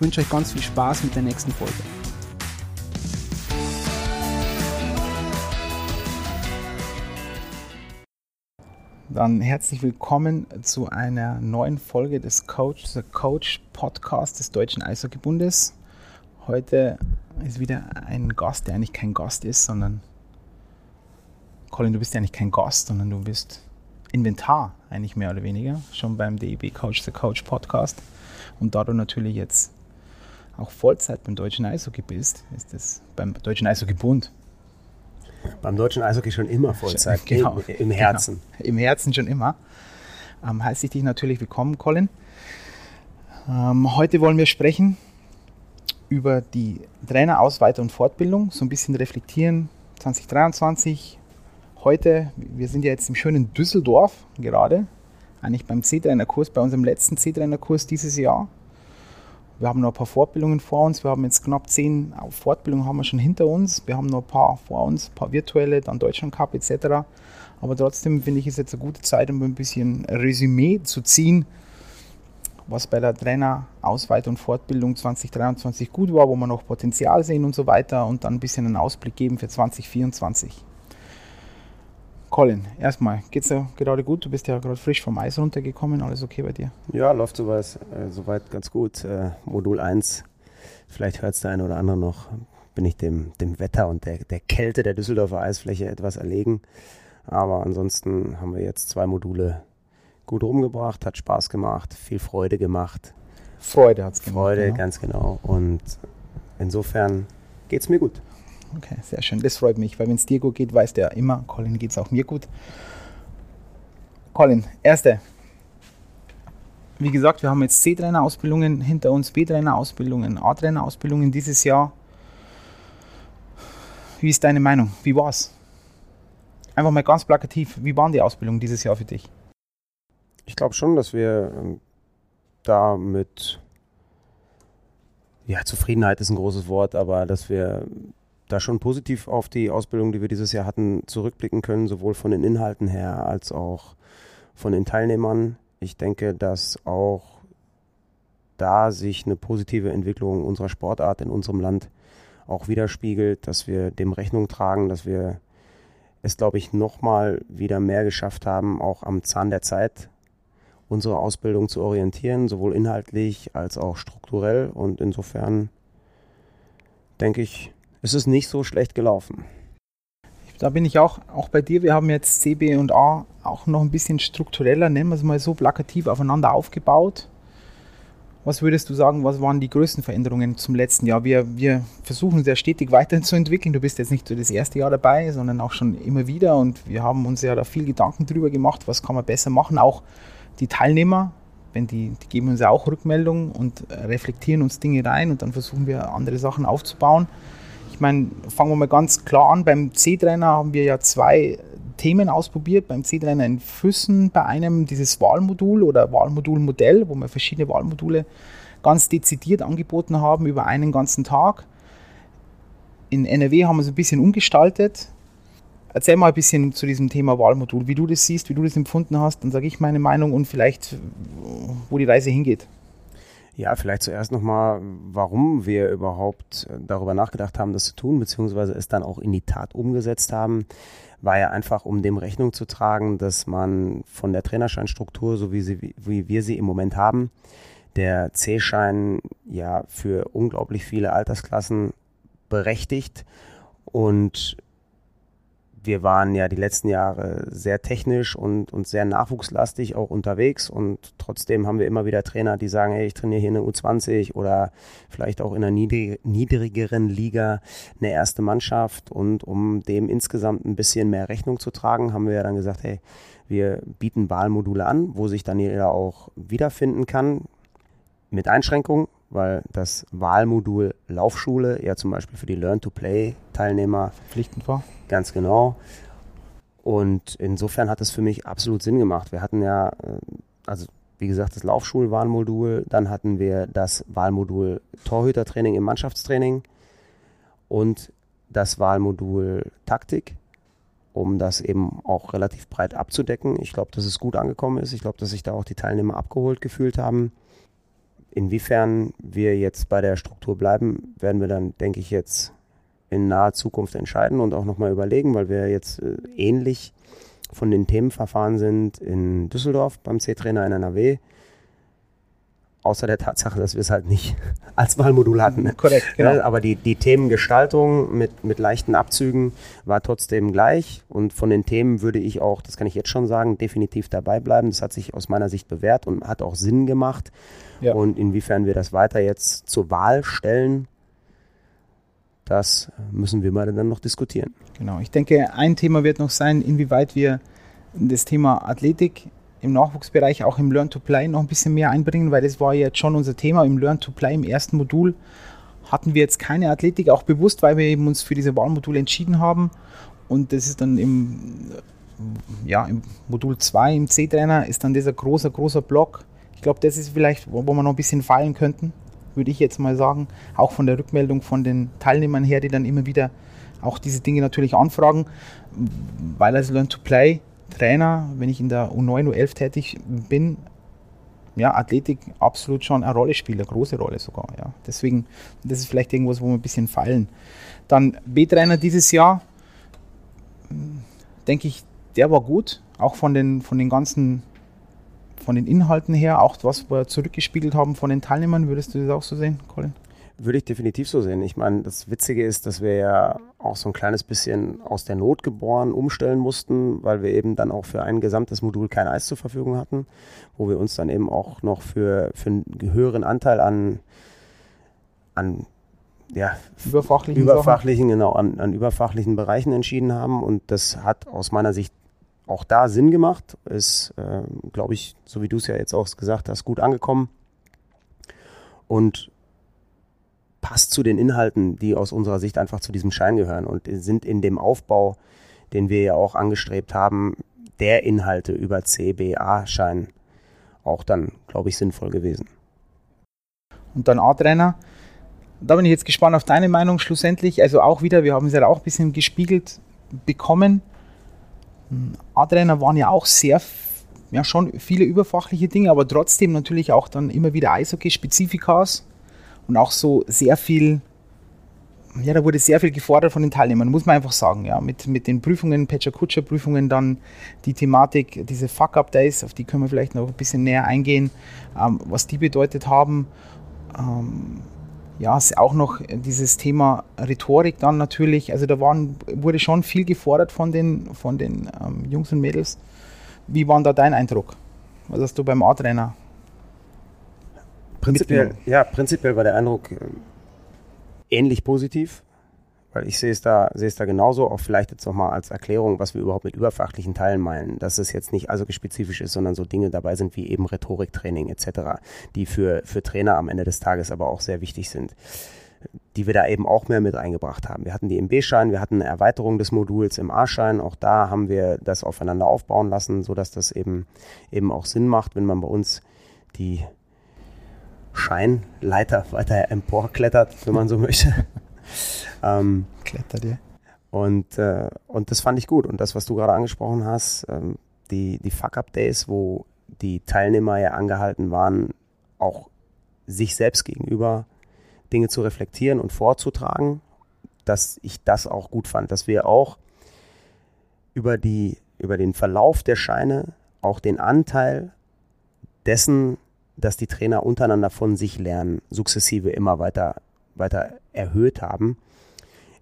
ich wünsche euch ganz viel Spaß mit der nächsten Folge. Dann herzlich willkommen zu einer neuen Folge des Coach the Coach Podcast des Deutschen Eishockeybundes. Heute ist wieder ein Gast, der eigentlich kein Gast ist, sondern Colin, du bist ja eigentlich kein Gast, sondern du bist Inventar eigentlich mehr oder weniger, schon beim DEB Coach the Coach Podcast. Und da du natürlich jetzt auch Vollzeit beim Deutschen Eishockey bist, ist das beim Deutschen Eishockeybund. Beim Deutschen Eishockey schon immer Vollzeit, genau, im, im Herzen. Genau, Im Herzen schon immer. Ähm, heiße ich dich natürlich willkommen, Colin. Ähm, heute wollen wir sprechen über die Traineraus-, Weiter- und Fortbildung, so ein bisschen reflektieren 2023. Heute, wir sind ja jetzt im schönen Düsseldorf gerade, eigentlich beim C-Trainer-Kurs, bei unserem letzten C-Trainer-Kurs dieses Jahr. Wir haben noch ein paar Fortbildungen vor uns. Wir haben jetzt knapp zehn Fortbildungen haben wir schon hinter uns. Wir haben noch ein paar vor uns, ein paar virtuelle, dann Deutschland Cup etc. Aber trotzdem finde ich es jetzt eine gute Zeit, um ein bisschen Resümee zu ziehen, was bei der Trainerausweit- und Fortbildung 2023 gut war, wo wir noch Potenzial sehen und so weiter und dann ein bisschen einen Ausblick geben für 2024. Colin, erstmal, geht's dir gerade gut? Du bist ja gerade frisch vom Eis runtergekommen, alles okay bei dir? Ja, läuft soweit, äh, soweit ganz gut. Äh, Modul 1, vielleicht hört es der eine oder andere noch, bin ich dem, dem Wetter und der, der Kälte der Düsseldorfer Eisfläche etwas erlegen. Aber ansonsten haben wir jetzt zwei Module gut rumgebracht, hat Spaß gemacht, viel Freude gemacht. Freude hat es gemacht. Freude, genau. ganz genau. Und insofern geht es mir gut. Okay, sehr schön. Das freut mich, weil wenn es dir gut geht, weiß der immer, Colin geht es auch mir gut. Colin, erste. Wie gesagt, wir haben jetzt C-Trainer-Ausbildungen hinter uns, B-Trainer-Ausbildungen, A-Trainer-Ausbildungen dieses Jahr. Wie ist deine Meinung? Wie war's? Einfach mal ganz plakativ, wie waren die Ausbildungen dieses Jahr für dich? Ich glaube schon, dass wir ähm, da mit ja, Zufriedenheit ist ein großes Wort, aber dass wir da schon positiv auf die Ausbildung, die wir dieses Jahr hatten, zurückblicken können, sowohl von den Inhalten her als auch von den Teilnehmern. Ich denke, dass auch da sich eine positive Entwicklung unserer Sportart in unserem Land auch widerspiegelt, dass wir dem Rechnung tragen, dass wir es, glaube ich, nochmal wieder mehr geschafft haben, auch am Zahn der Zeit unsere Ausbildung zu orientieren, sowohl inhaltlich als auch strukturell. Und insofern denke ich, es ist nicht so schlecht gelaufen. Da bin ich auch, auch bei dir. Wir haben jetzt C, B und A auch noch ein bisschen struktureller, nennen wir es mal so, plakativ aufeinander aufgebaut. Was würdest du sagen, was waren die größten Veränderungen zum letzten Jahr? Wir, wir versuchen sehr stetig weiterzuentwickeln. Du bist jetzt nicht so das erste Jahr dabei, sondern auch schon immer wieder. Und wir haben uns ja da viel Gedanken drüber gemacht, was kann man besser machen. Auch die Teilnehmer, wenn die, die geben uns ja auch Rückmeldungen und reflektieren uns Dinge rein und dann versuchen wir andere Sachen aufzubauen. Ich meine, fangen wir mal ganz klar an. Beim C-Trainer haben wir ja zwei Themen ausprobiert. Beim C-Trainer in Füssen bei einem dieses Wahlmodul oder Wahlmodulmodell, wo wir verschiedene Wahlmodule ganz dezidiert angeboten haben über einen ganzen Tag. In NRW haben wir es ein bisschen umgestaltet. Erzähl mal ein bisschen zu diesem Thema Wahlmodul, wie du das siehst, wie du das empfunden hast. Dann sage ich meine Meinung und vielleicht, wo die Reise hingeht. Ja, vielleicht zuerst nochmal, warum wir überhaupt äh, darüber nachgedacht haben, das zu tun, beziehungsweise es dann auch in die Tat umgesetzt haben, war ja einfach, um dem Rechnung zu tragen, dass man von der Trainerscheinstruktur, so wie, sie, wie wir sie im Moment haben, der C-Schein ja für unglaublich viele Altersklassen berechtigt und wir waren ja die letzten Jahre sehr technisch und, und sehr nachwuchslastig auch unterwegs und trotzdem haben wir immer wieder Trainer, die sagen, hey, ich trainiere hier eine U20 oder vielleicht auch in einer niedrig, niedrigeren Liga eine erste Mannschaft und um dem insgesamt ein bisschen mehr Rechnung zu tragen, haben wir ja dann gesagt, hey, wir bieten Wahlmodule an, wo sich dann jeder auch wiederfinden kann mit Einschränkungen. weil das Wahlmodul Laufschule ja zum Beispiel für die Learn-to-Play-Teilnehmer verpflichtend war. Ganz genau. Und insofern hat es für mich absolut Sinn gemacht. Wir hatten ja, äh, also wie gesagt, das Laufschulwahlmodul, dann hatten wir das Wahlmodul Torhütertraining im Mannschaftstraining und das Wahlmodul Taktik, um das eben auch relativ breit abzudecken. Ich glaube, dass es gut angekommen ist. Ich glaube, dass sich da auch die Teilnehmer abgeholt gefühlt haben. Inwiefern wir jetzt bei der Struktur bleiben, werden wir dann, denke ich, jetzt in naher Zukunft entscheiden und auch nochmal überlegen, weil wir jetzt äh, ähnlich von den Themenverfahren sind in Düsseldorf beim C-Trainer in NRW. Außer der Tatsache, dass wir es halt nicht als Wahlmodul hatten. Korrekt, genau. Aber die, die Themengestaltung mit, mit leichten Abzügen war trotzdem gleich. Und von den Themen würde ich auch, das kann ich jetzt schon sagen, definitiv dabei bleiben. Das hat sich aus meiner Sicht bewährt und hat auch Sinn gemacht. Ja. Und inwiefern wir das weiter jetzt zur Wahl stellen, das müssen wir mal dann noch diskutieren. Genau, ich denke, ein Thema wird noch sein, inwieweit wir das Thema Athletik im Nachwuchsbereich auch im Learn to Play noch ein bisschen mehr einbringen, weil das war jetzt schon unser Thema im Learn to Play im ersten Modul. Hatten wir jetzt keine Athletik, auch bewusst, weil wir eben uns für diese Wahlmodule entschieden haben. Und das ist dann im, ja, im Modul 2, im C-Trainer, ist dann dieser große, großer Block. Ich glaube, das ist vielleicht, wo wir noch ein bisschen fallen könnten würde ich jetzt mal sagen. Auch von der Rückmeldung von den Teilnehmern her, die dann immer wieder auch diese Dinge natürlich anfragen, weil als Learn-to-Play-Trainer, wenn ich in der U9, U11 tätig bin, ja, Athletik absolut schon eine Rolle spielt, eine große Rolle sogar. Ja. Deswegen, das ist vielleicht irgendwas, wo wir ein bisschen fallen. Dann B-Trainer dieses Jahr, denke ich, der war gut, auch von den, von den ganzen von den Inhalten her, auch was wir zurückgespiegelt haben von den Teilnehmern, würdest du das auch so sehen, Colin? Würde ich definitiv so sehen. Ich meine, das Witzige ist, dass wir ja auch so ein kleines bisschen aus der Not geboren umstellen mussten, weil wir eben dann auch für ein gesamtes Modul kein Eis zur Verfügung hatten, wo wir uns dann eben auch noch für, für einen höheren Anteil an, an ja, überfachlichen, überfachlichen genau, an, an überfachlichen Bereichen entschieden haben. Und das hat aus meiner Sicht auch da Sinn gemacht. Ist, äh, glaube ich, so wie du es ja jetzt auch gesagt hast, gut angekommen. Und passt zu den Inhalten, die aus unserer Sicht einfach zu diesem Schein gehören und sind in dem Aufbau, den wir ja auch angestrebt haben, der Inhalte über CBA-Schein auch dann, glaube ich, sinnvoll gewesen. Und dann A-Trainer. Da bin ich jetzt gespannt auf deine Meinung schlussendlich. Also auch wieder, wir haben es ja auch ein bisschen gespiegelt bekommen. A-Trainer waren ja auch sehr, ja schon viele überfachliche Dinge, aber trotzdem natürlich auch dann immer wieder Eishockey-Spezifikas und auch so sehr viel, ja, da wurde sehr viel gefordert von den Teilnehmern, muss man einfach sagen, ja, mit, mit den Prüfungen, Patcher-Kutscher-Prüfungen, dann die Thematik, diese Fuck-Up-Days, auf die können wir vielleicht noch ein bisschen näher eingehen, ähm, was die bedeutet haben. Ähm, ja, auch noch dieses Thema Rhetorik dann natürlich. Also da waren, wurde schon viel gefordert von den, von den ähm, Jungs und Mädels. Wie war da dein Eindruck? Was hast du beim A-Trainer? Prinzipiell, ja, prinzipiell war der Eindruck äh, ähnlich positiv. Weil ich sehe es da, sehe es da genauso, auch vielleicht jetzt nochmal als Erklärung, was wir überhaupt mit überfachlichen Teilen meinen, dass es jetzt nicht also spezifisch ist, sondern so Dinge dabei sind wie eben Rhetoriktraining etc., die für, für Trainer am Ende des Tages aber auch sehr wichtig sind die wir da eben auch mehr mit eingebracht haben. Wir hatten die im B-Schein, wir hatten eine Erweiterung des Moduls im A-Schein. Auch da haben wir das aufeinander aufbauen lassen, sodass das eben, eben auch Sinn macht, wenn man bei uns die Scheinleiter weiter emporklettert, wenn man so möchte. Ähm, Klettert ihr. Und, äh, und das fand ich gut. Und das, was du gerade angesprochen hast, ähm, die, die Fuck-Up-Days, wo die Teilnehmer ja angehalten waren, auch sich selbst gegenüber Dinge zu reflektieren und vorzutragen, dass ich das auch gut fand, dass wir auch über, die, über den Verlauf der Scheine auch den Anteil dessen, dass die Trainer untereinander von sich lernen, sukzessive immer weiter, weiter erhöht haben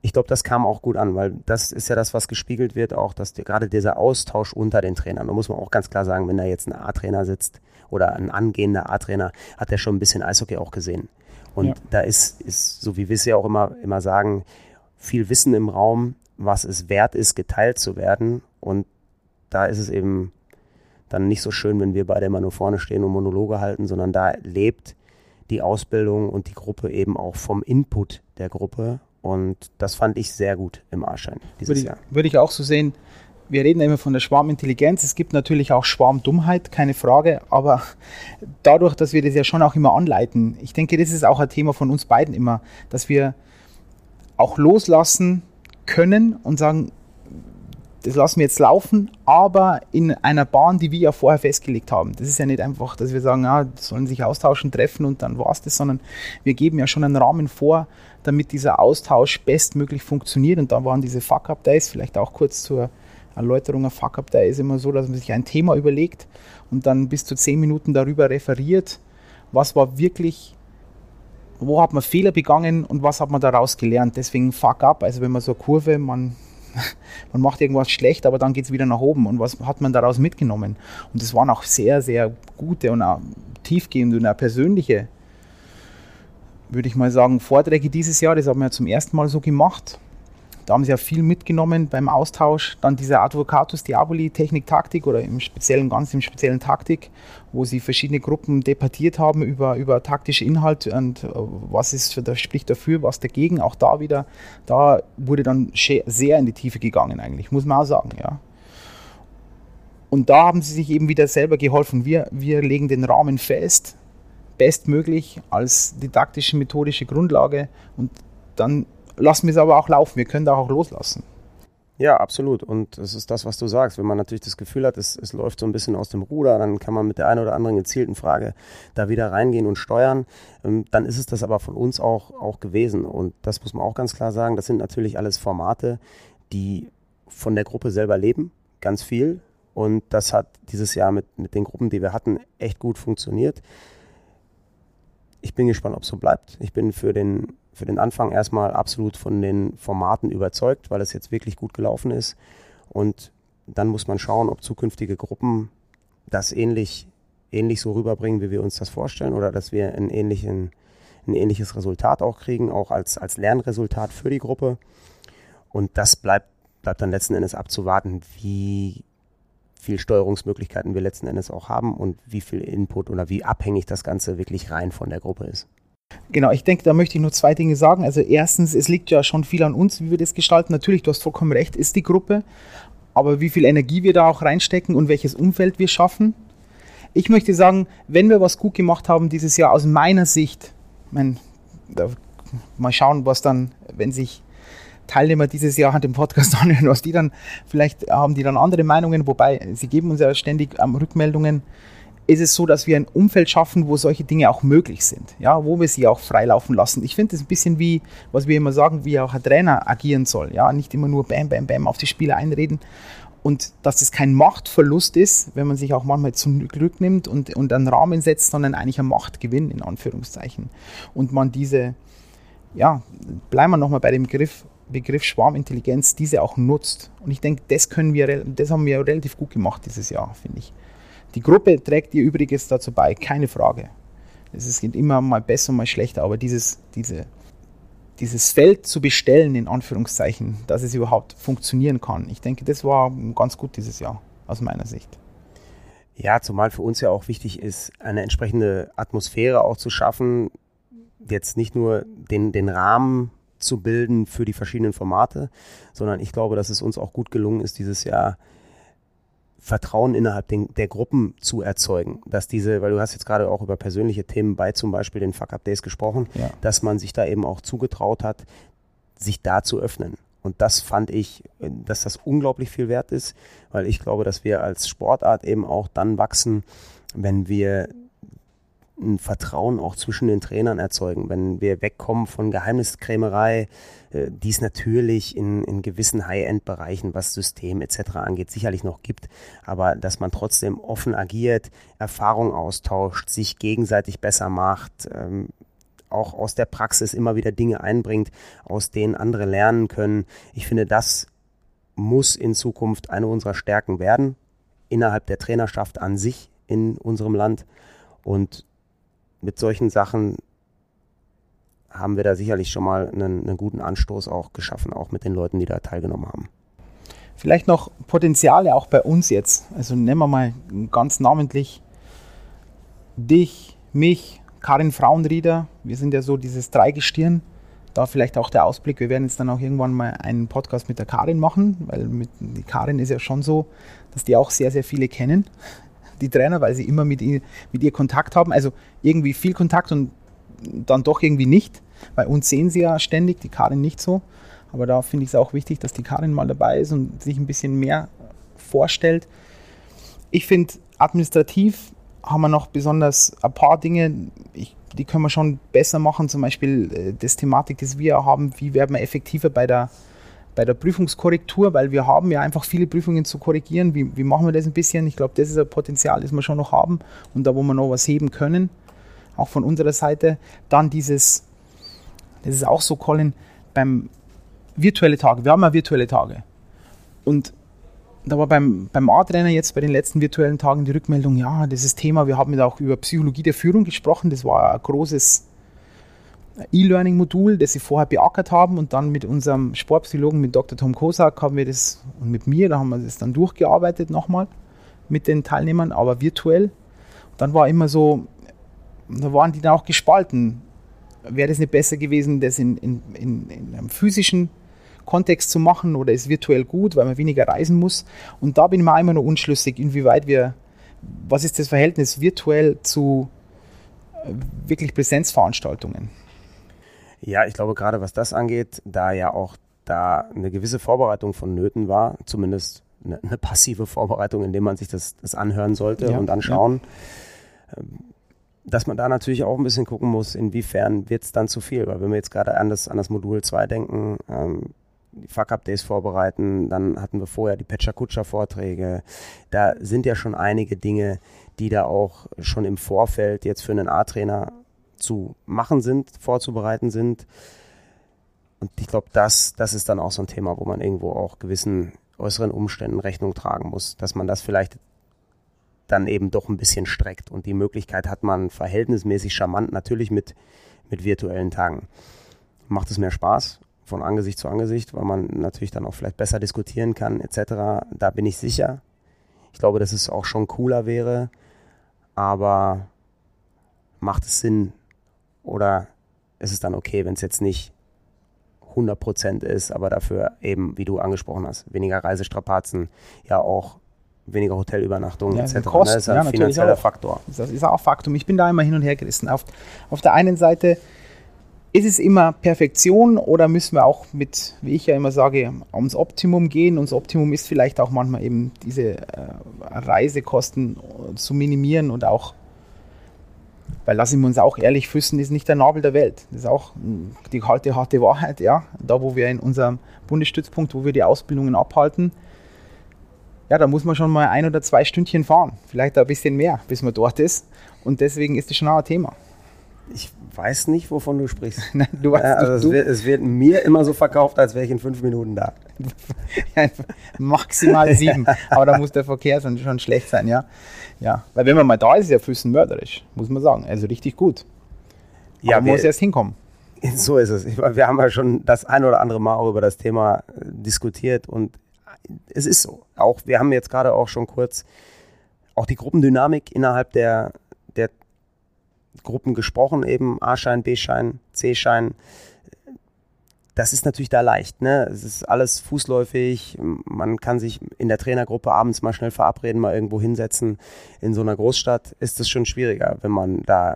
ich glaube, das kam auch gut an, weil das ist ja das, was gespiegelt wird, auch dass die, gerade dieser Austausch unter den Trainern, da muss man auch ganz klar sagen, wenn da jetzt ein A-Trainer sitzt oder ein angehender A-Trainer, hat der schon ein bisschen Eishockey auch gesehen. Und ja. da ist, ist, so wie wir es ja auch immer, immer sagen, viel Wissen im Raum, was es wert ist, geteilt zu werden. Und da ist es eben dann nicht so schön, wenn wir beide immer nur vorne stehen und Monologe halten, sondern da lebt die Ausbildung und die Gruppe eben auch vom Input der Gruppe. Und das fand ich sehr gut im A-Schein dieses würde ich, Jahr. Würde ich auch so sehen. Wir reden immer von der Schwarmintelligenz. Es gibt natürlich auch Schwarmdummheit, keine Frage. Aber dadurch, dass wir das ja schon auch immer anleiten, ich denke, das ist auch ein Thema von uns beiden immer, dass wir auch loslassen können und sagen, das lassen wir jetzt laufen, aber in einer Bahn, die wir ja vorher festgelegt haben. Das ist ja nicht einfach, dass wir sagen, ja, sollen sich austauschen, treffen und dann war es das, sondern wir geben ja schon einen Rahmen vor, damit dieser Austausch bestmöglich funktioniert. Und da waren diese Fuck-Up-Days, vielleicht auch kurz zur Erläuterung, ein Fuck-Up-Day ist immer so, dass man sich ein Thema überlegt und dann bis zu zehn Minuten darüber referiert, was war wirklich wo hat man Fehler begangen und was hat man daraus gelernt. Deswegen fuck up, also wenn man so eine Kurve, man man macht irgendwas schlecht, aber dann geht es wieder nach oben. Und was hat man daraus mitgenommen? Und das waren auch sehr, sehr gute und auch tiefgehende und auch persönliche, würde ich mal sagen, Vorträge dieses Jahr. Das haben wir zum ersten Mal so gemacht. Da haben sie ja viel mitgenommen beim Austausch. Dann diese Advocatus Diaboli Technik Taktik oder im speziellen, ganz im speziellen Taktik, wo sie verschiedene Gruppen debattiert haben über, über taktische Inhalte und äh, was ist, das spricht dafür, was dagegen. Auch da wieder, da wurde dann sehr in die Tiefe gegangen eigentlich, muss man auch sagen, ja. Und da haben sie sich eben wieder selber geholfen. Wir, wir legen den Rahmen fest, bestmöglich als didaktische, methodische Grundlage und dann lassen wir es aber auch laufen. Wir können da auch loslassen. Ja, absolut. Und es ist das, was du sagst. Wenn man natürlich das Gefühl hat, es, es läuft so ein bisschen aus dem Ruder, dann kann man mit der einen oder anderen gezielten Frage da wieder reingehen und steuern. Ähm, dann ist es das aber von uns auch, auch gewesen. Und das muss man auch ganz klar sagen. Das sind natürlich alles Formate, die von der Gruppe selber leben. Ganz viel. Und das hat dieses Jahr mit, mit den Gruppen, die wir hatten, echt gut funktioniert. Ich bin gespannt, ob es so bleibt. Ich bin für den für den Anfang erstmal absolut von den Formaten überzeugt, weil es jetzt wirklich gut gelaufen ist. Und dann muss man schauen, ob zukünftige Gruppen das ähnlich, ähnlich so rüberbringen, wie wir uns das vorstellen, oder dass wir einen ähnlichen, ein ähnliches Resultat auch kriegen, auch als, als Lernresultat für die Gruppe. Und das bleibt, bleibt dann letzten Endes abzuwarten, wie viel Steuerungsmöglichkeiten wir letzten Endes auch haben und wie viel Input oder wie abhängig das Ganze wirklich rein von der Gruppe ist. Genau, ich denke, da möchte ich nur zwei Dinge sagen. Also erstens, es liegt ja schon viel an uns, wie wir das gestalten. Natürlich, du hast vollkommen recht, ist die Gruppe. Aber wie viel Energie wir da auch reinstecken und welches Umfeld wir schaffen. Ich möchte sagen, wenn wir was gut gemacht haben dieses Jahr, aus meiner Sicht, mein, da, mal schauen, was dann, wenn sich Teilnehmer dieses Jahr an dem Podcast anhören, was die dann, vielleicht haben die dann andere Meinungen, wobei sie geben uns ja ständig ähm, Rückmeldungen ist es so, dass wir ein Umfeld schaffen, wo solche Dinge auch möglich sind, ja, wo wir sie auch freilaufen lassen. Ich finde das ein bisschen wie, was wir immer sagen, wie auch ein Trainer agieren soll, ja, nicht immer nur bam, bam, bam auf die Spieler einreden und dass es kein Machtverlust ist, wenn man sich auch manchmal zum Glück nimmt und, und einen Rahmen setzt, sondern eigentlich ein Machtgewinn in Anführungszeichen und man diese, ja, bleiben wir nochmal bei dem Begriff, Begriff Schwarmintelligenz, diese auch nutzt. Und ich denke, das können wir, das haben wir relativ gut gemacht dieses Jahr, finde ich. Die Gruppe trägt ihr Übriges dazu bei, keine Frage. Es geht immer mal besser, mal schlechter, aber dieses, diese, dieses Feld zu bestellen, in Anführungszeichen, dass es überhaupt funktionieren kann, ich denke, das war ganz gut dieses Jahr, aus meiner Sicht. Ja, zumal für uns ja auch wichtig ist, eine entsprechende Atmosphäre auch zu schaffen, jetzt nicht nur den, den Rahmen zu bilden für die verschiedenen Formate, sondern ich glaube, dass es uns auch gut gelungen ist, dieses Jahr Vertrauen innerhalb den, der Gruppen zu erzeugen. Dass diese, weil du hast jetzt gerade auch über persönliche Themen bei zum Beispiel den Fuck Up Days gesprochen, ja. dass man sich da eben auch zugetraut hat, sich da zu öffnen. Und das fand ich, dass das unglaublich viel wert ist, weil ich glaube, dass wir als Sportart eben auch dann wachsen, wenn wir ein Vertrauen auch zwischen den Trainern erzeugen, wenn wir wegkommen von Geheimniskrämerei, äh, die es natürlich in, in gewissen High-End-Bereichen, was System etc. angeht, sicherlich noch gibt, aber dass man trotzdem offen agiert, Erfahrung austauscht, sich gegenseitig besser macht, ähm, auch aus der Praxis immer wieder Dinge einbringt, aus denen andere lernen können. Ich finde, das muss in Zukunft eine unserer Stärken werden, innerhalb der Trainerschaft an sich in unserem Land. Und mit solchen Sachen haben wir da sicherlich schon mal einen, einen guten Anstoß auch geschaffen, auch mit den Leuten, die da teilgenommen haben. Vielleicht noch Potenziale auch bei uns jetzt. Also nehmen wir mal ganz namentlich dich, mich, Karin Frauenrieder, wir sind ja so dieses Dreigestirn. Da vielleicht auch der Ausblick, wir werden jetzt dann auch irgendwann mal einen Podcast mit der Karin machen, weil mit, die Karin ist ja schon so, dass die auch sehr, sehr viele kennen, die Trainer, weil sie immer mit ihr, mit ihr Kontakt haben. Also irgendwie viel Kontakt und dann doch irgendwie nicht. Bei uns sehen sie ja ständig, die Karin nicht so. Aber da finde ich es auch wichtig, dass die Karin mal dabei ist und sich ein bisschen mehr vorstellt. Ich finde, administrativ haben wir noch besonders ein paar Dinge, ich, die können wir schon besser machen. Zum Beispiel äh, das Thematik, das wir haben, wie werden wir effektiver bei der, bei der Prüfungskorrektur, weil wir haben ja einfach viele Prüfungen zu korrigieren. Wie, wie machen wir das ein bisschen? Ich glaube, das ist ein Potenzial, das wir schon noch haben und da, wo wir noch was heben können, auch von unserer Seite. Dann dieses, das ist auch so, Colin, beim virtuelle Tage. Wir haben ja virtuelle Tage. Und da war beim, beim A-Trainer jetzt bei den letzten virtuellen Tagen die Rückmeldung, ja, das ist Thema, wir haben ja auch über Psychologie der Führung gesprochen, das war ein großes E-Learning-Modul, das sie vorher beackert haben und dann mit unserem Sportpsychologen, mit Dr. Tom Kosak, haben wir das und mit mir, da haben wir das dann durchgearbeitet nochmal mit den Teilnehmern, aber virtuell. Und dann war immer so, da waren die dann auch gespalten. Wäre das nicht besser gewesen, das in, in, in, in einem physischen Kontext zu machen oder ist virtuell gut, weil man weniger reisen muss. Und da bin ich mir immer noch unschlüssig, inwieweit wir, was ist das Verhältnis virtuell zu äh, wirklich Präsenzveranstaltungen? Ja, ich glaube gerade was das angeht, da ja auch da eine gewisse Vorbereitung von war, zumindest eine, eine passive Vorbereitung, indem man sich das, das anhören sollte ja, und anschauen. Ja. Ähm, dass man da natürlich auch ein bisschen gucken muss, inwiefern wird es dann zu viel. Weil wenn wir jetzt gerade an das, an das Modul 2 denken, ähm, die Fuck-Up-Days vorbereiten. Dann hatten wir vorher die Pecha-Kutscher-Vorträge. Da sind ja schon einige Dinge, die da auch schon im Vorfeld jetzt für einen A-Trainer zu machen sind, vorzubereiten sind. Und ich glaube, das, das ist dann auch so ein Thema, wo man irgendwo auch gewissen äußeren Umständen Rechnung tragen muss, dass man das vielleicht dann eben doch ein bisschen streckt. Und die Möglichkeit hat man verhältnismäßig charmant natürlich mit, mit virtuellen Tagen. Macht es mehr Spaß von Angesicht zu Angesicht, weil man natürlich dann auch vielleicht besser diskutieren kann, etc. Da bin ich sicher. Ich glaube, dass es auch schon cooler wäre, aber macht es Sinn oder ist es dann okay, wenn es jetzt nicht 100% ist, aber dafür eben, wie du angesprochen hast, weniger Reisestrapazen, ja auch weniger Hotelübernachtungen ja, etc. Kosten, ne? Das ist ein ja, finanzieller Faktor. Das ist auch Faktum. Ich bin da immer hin und her gerissen. Auf, auf der einen Seite ist es immer Perfektion oder müssen wir auch mit, wie ich ja immer sage, ums Optimum gehen? Und das Optimum ist vielleicht auch manchmal eben diese äh, Reisekosten zu minimieren und auch, weil lassen wir uns auch ehrlich, Füssen ist nicht der Nabel der Welt. Das ist auch die harte, harte Wahrheit, ja. Da, wo wir in unserem Bundesstützpunkt, wo wir die Ausbildungen abhalten, ja, da muss man schon mal ein oder zwei Stündchen fahren. Vielleicht ein bisschen mehr, bis man dort ist. Und deswegen ist das schon auch ein Thema. Ich weiß nicht, wovon du sprichst. Nein, du weißt, also es, wird, es, wird, mir immer so verkauft, als wäre ich in fünf Minuten da. Maximal sieben. Aber da muss der Verkehr schon, schon schlecht sein, ja. Ja, weil wenn man mal da ist, ist ja Füßen mörderisch, muss man sagen. Also richtig gut. Ja, Aber man muss erst hinkommen. So ist es. Wir haben ja schon das ein oder andere Mal auch über das Thema äh, diskutiert und es ist so. Auch wir haben jetzt gerade auch schon kurz auch die Gruppendynamik innerhalb der Gruppen gesprochen, eben A-Schein, B-Schein, C-Schein. Das ist natürlich da leicht. Ne? Es ist alles fußläufig. Man kann sich in der Trainergruppe abends mal schnell verabreden, mal irgendwo hinsetzen. In so einer Großstadt ist es schon schwieriger, wenn man da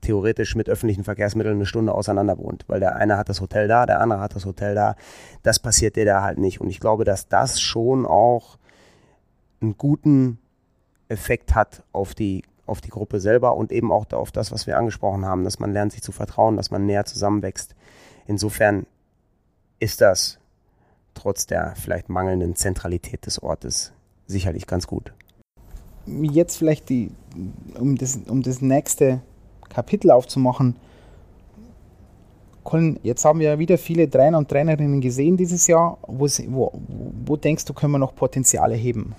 theoretisch mit öffentlichen Verkehrsmitteln eine Stunde auseinander wohnt, weil der eine hat das Hotel da, der andere hat das Hotel da. Das passiert dir da halt nicht. Und ich glaube, dass das schon auch einen guten Effekt hat auf die auf die Gruppe selber und eben auch auf das, was wir angesprochen haben, dass man lernt, sich zu vertrauen, dass man näher zusammenwächst. Insofern ist das trotz der vielleicht mangelnden Zentralität des Ortes sicherlich ganz gut. Jetzt vielleicht die, um das, um das nächste Kapitel aufzumachen. Colin, jetzt haben wir ja wieder viele Trainer und Trainerinnen gesehen dieses Jahr. Wo, wo, wo denkst du, können wir noch Potenziale heben?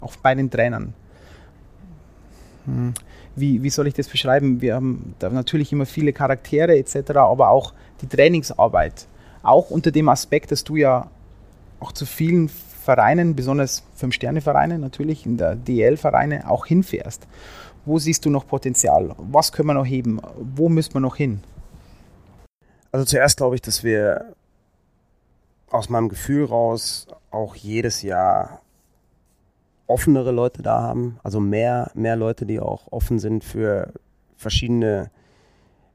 Auch bei den Trainern. Hm. Wie, wie soll ich das beschreiben? Wir haben da natürlich immer viele Charaktere etc., aber auch die Trainingsarbeit. Auch unter dem Aspekt, dass du ja auch zu vielen Vereinen, besonders Fünf-Sterne-Vereine natürlich, in der DL-Vereine auch hinfährst. Wo siehst du noch Potenzial? Was können wir noch heben? Wo müssen wir noch hin? Also zuerst glaube ich, dass wir aus meinem Gefühl raus auch jedes Jahr offenere Leute da haben, also mehr, mehr Leute, die auch offen sind für verschiedene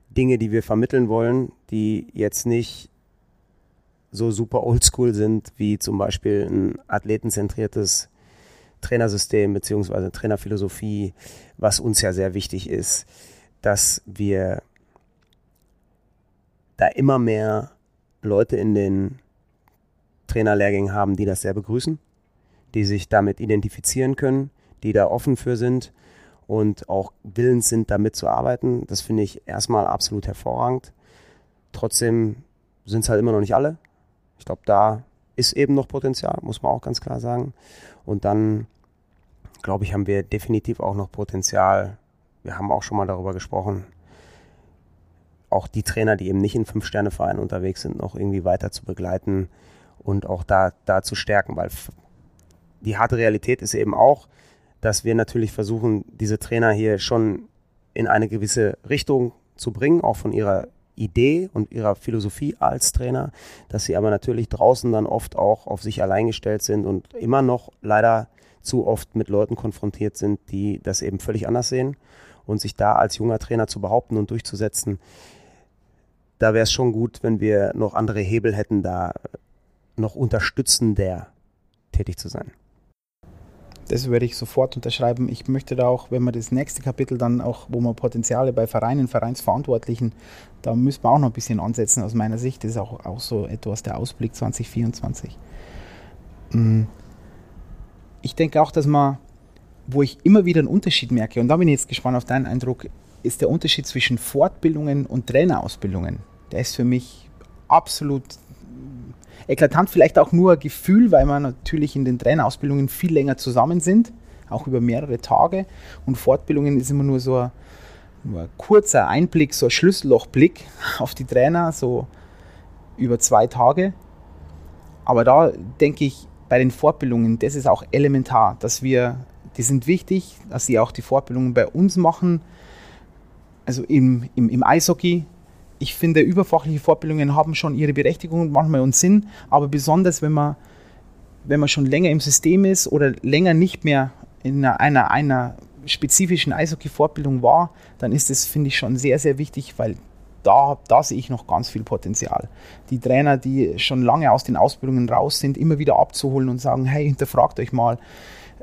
Dinge, die wir vermitteln wollen, die jetzt nicht so super oldschool sind, wie zum Beispiel ein athletenzentriertes Trainersystem beziehungsweise Trainerphilosophie, was uns ja sehr wichtig ist, dass wir da immer mehr Leute in den Trainerlehrgängen haben, die das sehr begrüßen, die sich damit identifizieren können, die da offen für sind und auch willens sind, damit zu arbeiten. Das finde ich erstmal absolut hervorragend. Trotzdem sind es halt immer noch nicht alle. Ich glaube, da ist eben noch Potenzial, muss man auch ganz klar sagen. Und dann, glaube ich, haben wir definitiv auch noch Potenzial. Wir haben auch schon mal darüber gesprochen, auch die Trainer, die eben nicht in Fünf-Sterne-Vereinen unterwegs sind, noch irgendwie weiter zu begleiten und auch da, da zu stärken, weil die harte Realität ist eben auch, dass wir natürlich versuchen, diese Trainer hier schon in eine gewisse Richtung zu bringen, auch von ihrer Idee und ihrer Philosophie als Trainer, dass sie aber natürlich draußen dann oft auch auf sich allein gestellt sind und immer noch leider zu oft mit Leuten konfrontiert sind, die das eben völlig anders sehen und sich da als junger Trainer zu behaupten und durchzusetzen. Da wäre es schon gut, wenn wir noch andere Hebel hätten, da noch unterstützender tätig zu sein. Das werde ich sofort unterschreiben. Ich möchte da auch, wenn wir das nächste Kapitel dann auch, wo wir Potenziale bei Vereinen, Vereinsverantwortlichen, da müssen wir auch noch ein bisschen ansetzen aus meiner Sicht. Das ist auch, auch so etwas der Ausblick 2024. Mm. Ich denke auch, dass man, wo ich immer wieder einen Unterschied merke, und da bin ich jetzt gespannt auf deinen Eindruck, ist der Unterschied zwischen Fortbildungen und Trainerausbildungen. Der ist für mich absolut Eklatant vielleicht auch nur Gefühl, weil wir natürlich in den Trainerausbildungen viel länger zusammen sind, auch über mehrere Tage. Und Fortbildungen ist immer nur so ein, nur ein kurzer Einblick, so ein Schlüssellochblick auf die Trainer, so über zwei Tage. Aber da denke ich, bei den Fortbildungen, das ist auch elementar, dass wir, die sind wichtig, dass sie auch die Fortbildungen bei uns machen. Also im, im, im Eishockey ich finde, überfachliche Fortbildungen haben schon ihre Berechtigung manchmal und Sinn, aber besonders wenn man, wenn man schon länger im System ist oder länger nicht mehr in einer, einer spezifischen Eishockey-Fortbildung war, dann ist das, finde ich, schon sehr, sehr wichtig, weil da, da sehe ich noch ganz viel Potenzial. Die Trainer, die schon lange aus den Ausbildungen raus sind, immer wieder abzuholen und sagen, hey, hinterfragt euch mal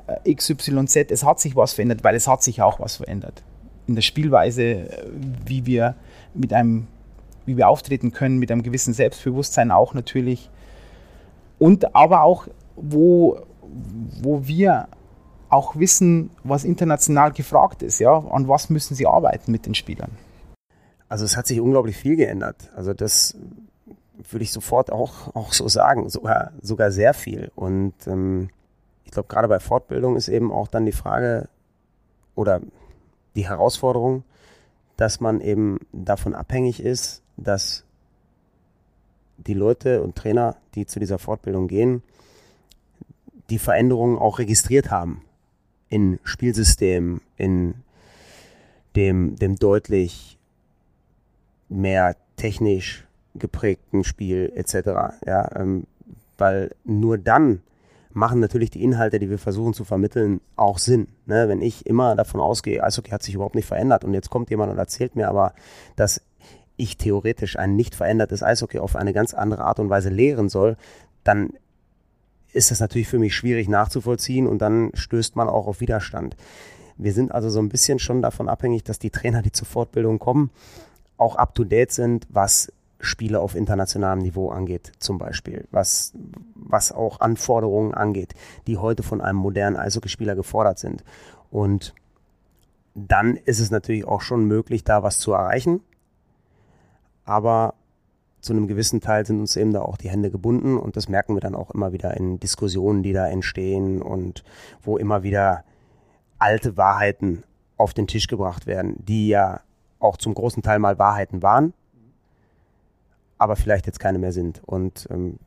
äh, XYZ, es hat sich was verändert, weil es hat sich auch was verändert. In der Spielweise, äh, wie wir mit einem wie wir auftreten können, mit einem gewissen Selbstbewusstsein auch natürlich. Und aber auch, wo, wo wir auch wissen, was international gefragt ist, ja, an was müssen sie arbeiten mit den Spielern. Also es hat sich unglaublich viel geändert. Also das würde ich sofort auch, auch so sagen, sogar, sogar sehr viel. Und ähm, ich glaube, gerade bei Fortbildung ist eben auch dann die Frage oder die Herausforderung, dass man eben davon abhängig ist, dass die Leute und Trainer, die zu dieser Fortbildung gehen, die Veränderungen auch registriert haben in Spielsystemen, in dem, dem deutlich mehr technisch geprägten Spiel etc. Ja, ähm, weil nur dann machen natürlich die Inhalte, die wir versuchen zu vermitteln, auch Sinn. Ne? Wenn ich immer davon ausgehe, Eishockey hat sich überhaupt nicht verändert und jetzt kommt jemand und erzählt mir aber, dass ich theoretisch ein nicht verändertes Eishockey auf eine ganz andere Art und Weise lehren soll, dann ist das natürlich für mich schwierig nachzuvollziehen und dann stößt man auch auf Widerstand. Wir sind also so ein bisschen schon davon abhängig, dass die Trainer, die zur Fortbildung kommen, auch up-to-date sind, was Spiele auf internationalem Niveau angeht, zum Beispiel, was, was auch Anforderungen angeht, die heute von einem modernen Eishockeyspieler gefordert sind. Und dann ist es natürlich auch schon möglich, da was zu erreichen aber zu einem gewissen Teil sind uns eben da auch die Hände gebunden und das merken wir dann auch immer wieder in Diskussionen, die da entstehen und wo immer wieder alte Wahrheiten auf den Tisch gebracht werden, die ja auch zum großen Teil mal Wahrheiten waren, aber vielleicht jetzt keine mehr sind. Und ähm,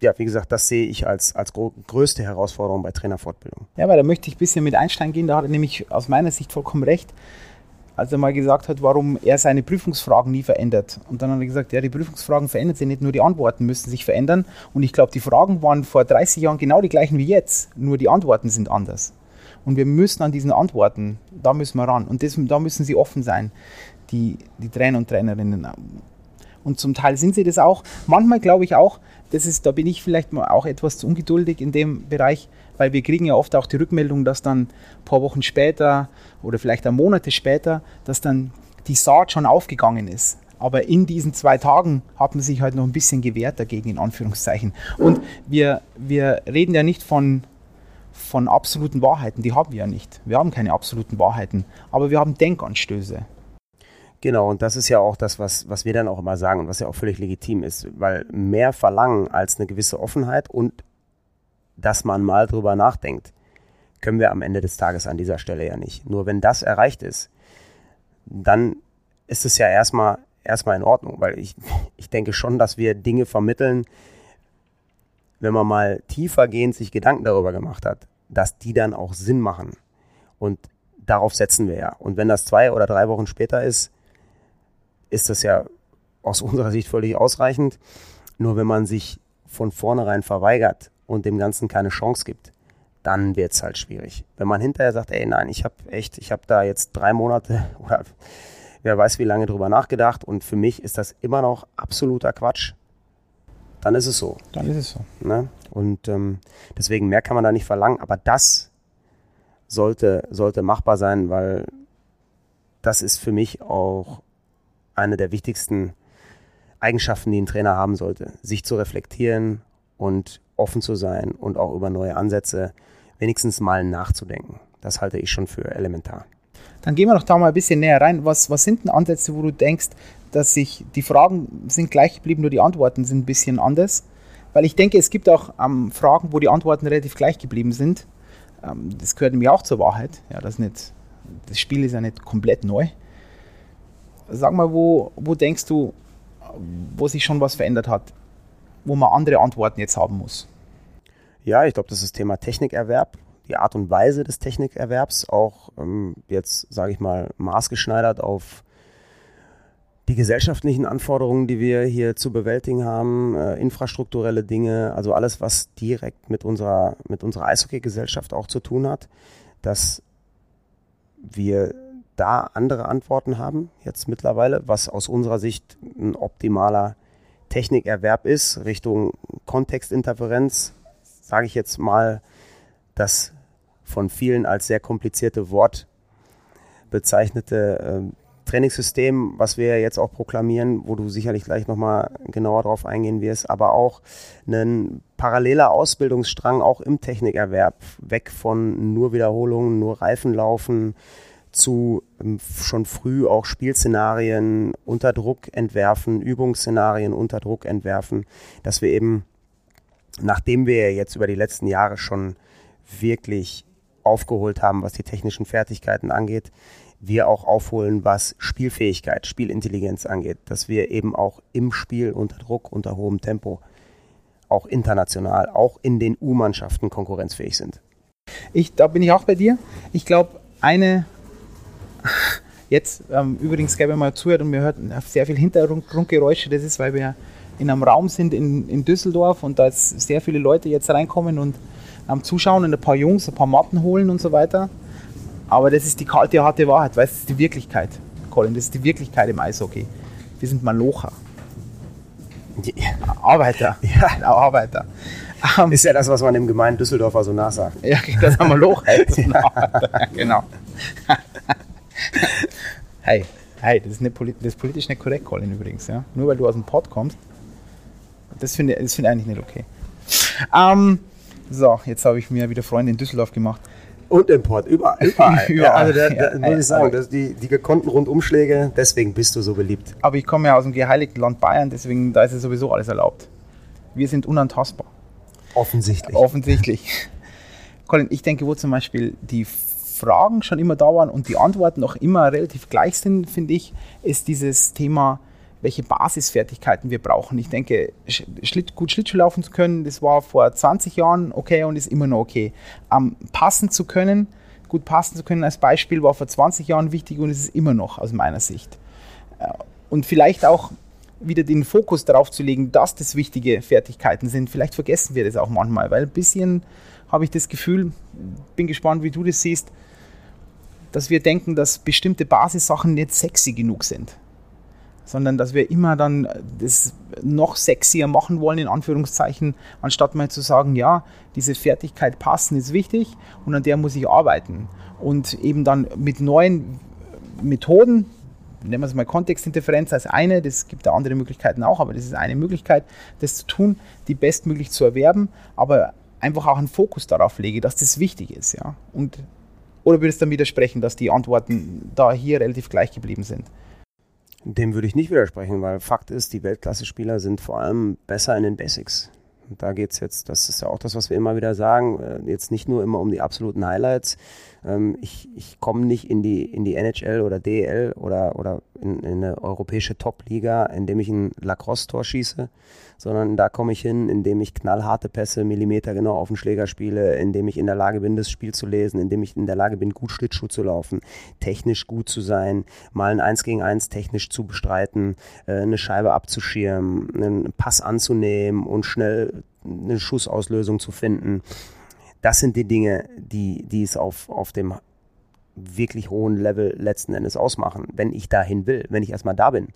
ja, wie gesagt, das sehe ich als, als größte Herausforderung bei Trainerfortbildung. Ja, weil da möchte ich ein bisschen mit Einstein gehen, da hat er nämlich aus meiner Sicht vollkommen recht, als er mal gesagt hat, warum er seine Prüfungsfragen nie verändert. Und dann hat er gesagt, ja, die Prüfungsfragen verändern sich nicht, nur die Antworten müssen sich verändern. Und ich glaube, die Fragen waren vor 30 Jahren genau die gleichen wie jetzt, nur die Antworten sind anders. Und wir müssen an diesen Antworten, da müssen wir ran. Und das, da müssen sie offen sein, die, die Trainer und Trainerinnen. Und zum Teil sind sie das auch. Manchmal glaube ich auch, das ist, da bin ich vielleicht auch etwas zu ungeduldig in dem Bereich, weil wir kriegen ja oft auch die Rückmeldung, dass dann ein paar Wochen später oder vielleicht auch Monate später, dass dann die Saat schon aufgegangen ist. Aber in diesen zwei Tagen hat man sich halt noch ein bisschen gewehrt dagegen, in Anführungszeichen. Und wir, wir reden ja nicht von, von absoluten Wahrheiten, die haben wir ja nicht. Wir haben keine absoluten Wahrheiten, aber wir haben Denkanstöße. Genau, und das ist ja auch das, was, was wir dann auch immer sagen und was ja auch völlig legitim ist, weil mehr verlangen als eine gewisse Offenheit und dass man mal drüber nachdenkt, können wir am Ende des Tages an dieser Stelle ja nicht. Nur wenn das erreicht ist, dann ist es ja erstmal erstmal in Ordnung, weil ich, ich denke schon, dass wir Dinge vermitteln, wenn man mal tiefergehend sich Gedanken darüber gemacht hat, dass die dann auch Sinn machen. Und darauf setzen wir ja. Und wenn das zwei oder drei Wochen später ist, ist das ja aus unserer Sicht völlig ausreichend. Nur wenn man sich von vornherein verweigert und dem Ganzen keine Chance gibt, dann wird es halt schwierig. Wenn man hinterher sagt, ey, nein, ich habe echt, ich habe da jetzt drei Monate oder wer weiß wie lange drüber nachgedacht und für mich ist das immer noch absoluter Quatsch, dann ist es so. Dann ist es so. Ne? Und ähm, deswegen mehr kann man da nicht verlangen, aber das sollte, sollte machbar sein, weil das ist für mich auch eine der wichtigsten Eigenschaften, die ein Trainer haben sollte. Sich zu reflektieren und offen zu sein und auch über neue Ansätze wenigstens mal nachzudenken. Das halte ich schon für elementar. Dann gehen wir doch da mal ein bisschen näher rein. Was, was sind denn Ansätze, wo du denkst, dass sich die Fragen sind gleich geblieben, nur die Antworten sind ein bisschen anders? Weil ich denke, es gibt auch ähm, Fragen, wo die Antworten relativ gleich geblieben sind. Ähm, das gehört nämlich auch zur Wahrheit. Ja, das, nicht, das Spiel ist ja nicht komplett neu. Sag mal, wo, wo denkst du, wo sich schon was verändert hat, wo man andere Antworten jetzt haben muss? Ja, ich glaube, das ist das Thema Technikerwerb, die Art und Weise des Technikerwerbs, auch ähm, jetzt, sage ich mal, maßgeschneidert auf die gesellschaftlichen Anforderungen, die wir hier zu bewältigen haben, äh, infrastrukturelle Dinge, also alles, was direkt mit unserer, mit unserer Eishockey-Gesellschaft auch zu tun hat, dass wir da andere Antworten haben jetzt mittlerweile, was aus unserer Sicht ein optimaler Technikerwerb ist, Richtung Kontextinterferenz, sage ich jetzt mal, das von vielen als sehr komplizierte Wort bezeichnete äh, Trainingssystem, was wir jetzt auch proklamieren, wo du sicherlich gleich nochmal genauer drauf eingehen wirst, aber auch ein paralleler Ausbildungsstrang auch im Technikerwerb, weg von nur Wiederholungen, nur Reifenlaufen, zu ähm, schon früh auch Spielszenarien unter Druck entwerfen, Übungsszenarien unter Druck entwerfen, dass wir eben, nachdem wir jetzt über die letzten Jahre schon wirklich aufgeholt haben, was die technischen Fertigkeiten angeht, wir auch aufholen, was Spielfähigkeit, Spielintelligenz angeht, dass wir eben auch im Spiel unter Druck, unter hohem Tempo, auch international, auch in den U-Mannschaften konkurrenzfähig sind. Ich, da bin ich auch bei dir. Ich glaube, eine Jetzt ähm, übrigens, wenn man mal zuhört und wir hört sehr viel Hintergrundgeräusche, das ist, weil wir in einem Raum sind in, in Düsseldorf und da sehr viele Leute jetzt reinkommen und ähm, zuschauen und ein paar Jungs, ein paar Matten holen und so weiter. Aber das ist die kalte, harte Wahrheit, weil das ist die Wirklichkeit, Colin, das ist die Wirklichkeit im Eishockey. Wir sind Malocher. Ja. Arbeiter. Ja. Arbeiter. Um, ist ja das, was man im gemeinen Düsseldorfer so nachsagt. Ja, das haben wir Loch. ja. Genau. hey, hey, das ist, nicht das ist politisch nicht korrekt, Colin, übrigens. Ja? Nur weil du aus dem Pod kommst. Das finde das find ich eigentlich nicht okay. Ähm, so, jetzt habe ich mir wieder Freunde in Düsseldorf gemacht. Und im Port, überall. überall. überall. Ja, also da, da ja, muss ich sagen, dass die, die gekonnten Rundumschläge, deswegen bist du so beliebt. Aber ich komme ja aus dem geheiligten Land Bayern, deswegen da ist ja sowieso alles erlaubt. Wir sind unantastbar. Offensichtlich. Offensichtlich. Colin, ich denke, wo zum Beispiel die Fragen schon immer da waren und die Antworten auch immer relativ gleich sind, finde ich, ist dieses Thema welche Basisfertigkeiten wir brauchen. Ich denke, Schlitt, gut Schlittschuh laufen zu können, das war vor 20 Jahren okay und ist immer noch okay. Ähm, passen zu können, gut passen zu können als Beispiel, war vor 20 Jahren wichtig und ist es immer noch aus meiner Sicht. Äh, und vielleicht auch wieder den Fokus darauf zu legen, dass das wichtige Fertigkeiten sind. Vielleicht vergessen wir das auch manchmal, weil ein bisschen habe ich das Gefühl, bin gespannt, wie du das siehst, dass wir denken, dass bestimmte Basissachen nicht sexy genug sind, sondern dass wir immer dann das noch sexier machen wollen, in Anführungszeichen, anstatt mal zu sagen, ja, diese Fertigkeit passen ist wichtig und an der muss ich arbeiten. Und eben dann mit neuen Methoden, nennen wir es mal Kontextinterferenz als eine, das gibt da andere Möglichkeiten auch, aber das ist eine Möglichkeit, das zu tun, die bestmöglich zu erwerben, aber einfach auch einen Fokus darauf lege, dass das wichtig ist. Ja? Und, oder würdest du dann widersprechen, dass die Antworten da hier relativ gleich geblieben sind? Dem würde ich nicht widersprechen, weil Fakt ist, die Weltklasse-Spieler sind vor allem besser in den Basics. Und da geht es jetzt, das ist ja auch das, was wir immer wieder sagen, äh, jetzt nicht nur immer um die absoluten Highlights. Ähm, ich ich komme nicht in die, in die NHL oder DEL oder, oder in, in eine europäische Top-Liga, indem ich ein Lacrosse-Tor schieße, sondern da komme ich hin, indem ich knallharte Pässe, Millimeter genau auf den Schläger spiele, indem ich in der Lage bin, das Spiel zu lesen, indem ich in der Lage bin, gut Schlittschuh zu laufen, technisch gut zu sein, mal ein 1 gegen 1 technisch zu bestreiten, äh, eine Scheibe abzuschirmen, einen Pass anzunehmen und schnell eine Schussauslösung zu finden. Das sind die Dinge, die, die es auf, auf dem wirklich hohen Level letzten Endes ausmachen, wenn ich dahin will, wenn ich erstmal da bin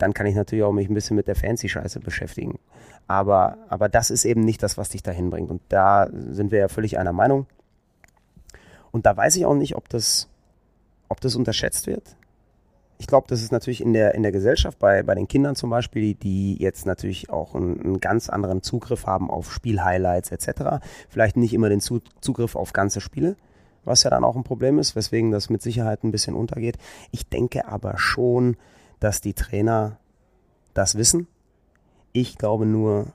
dann kann ich natürlich auch mich ein bisschen mit der Fancy-Scheiße beschäftigen. Aber, aber das ist eben nicht das, was dich dahin bringt. Und da sind wir ja völlig einer Meinung. Und da weiß ich auch nicht, ob das, ob das unterschätzt wird. Ich glaube, das ist natürlich in der, in der Gesellschaft, bei, bei den Kindern zum Beispiel, die jetzt natürlich auch einen, einen ganz anderen Zugriff haben auf Spielhighlights etc. Vielleicht nicht immer den Zugriff auf ganze Spiele, was ja dann auch ein Problem ist, weswegen das mit Sicherheit ein bisschen untergeht. Ich denke aber schon, dass die Trainer das wissen. Ich glaube nur,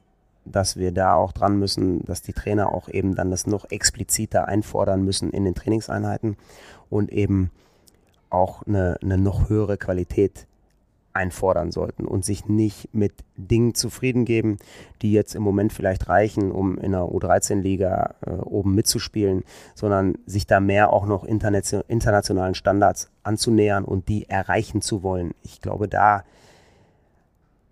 dass wir da auch dran müssen, dass die Trainer auch eben dann das noch expliziter einfordern müssen in den Trainingseinheiten und eben auch eine, eine noch höhere Qualität einfordern sollten und sich nicht mit Dingen zufrieden geben, die jetzt im Moment vielleicht reichen, um in der U13-Liga äh, oben mitzuspielen, sondern sich da mehr auch noch internationalen Standards anzunähern und die erreichen zu wollen. Ich glaube, da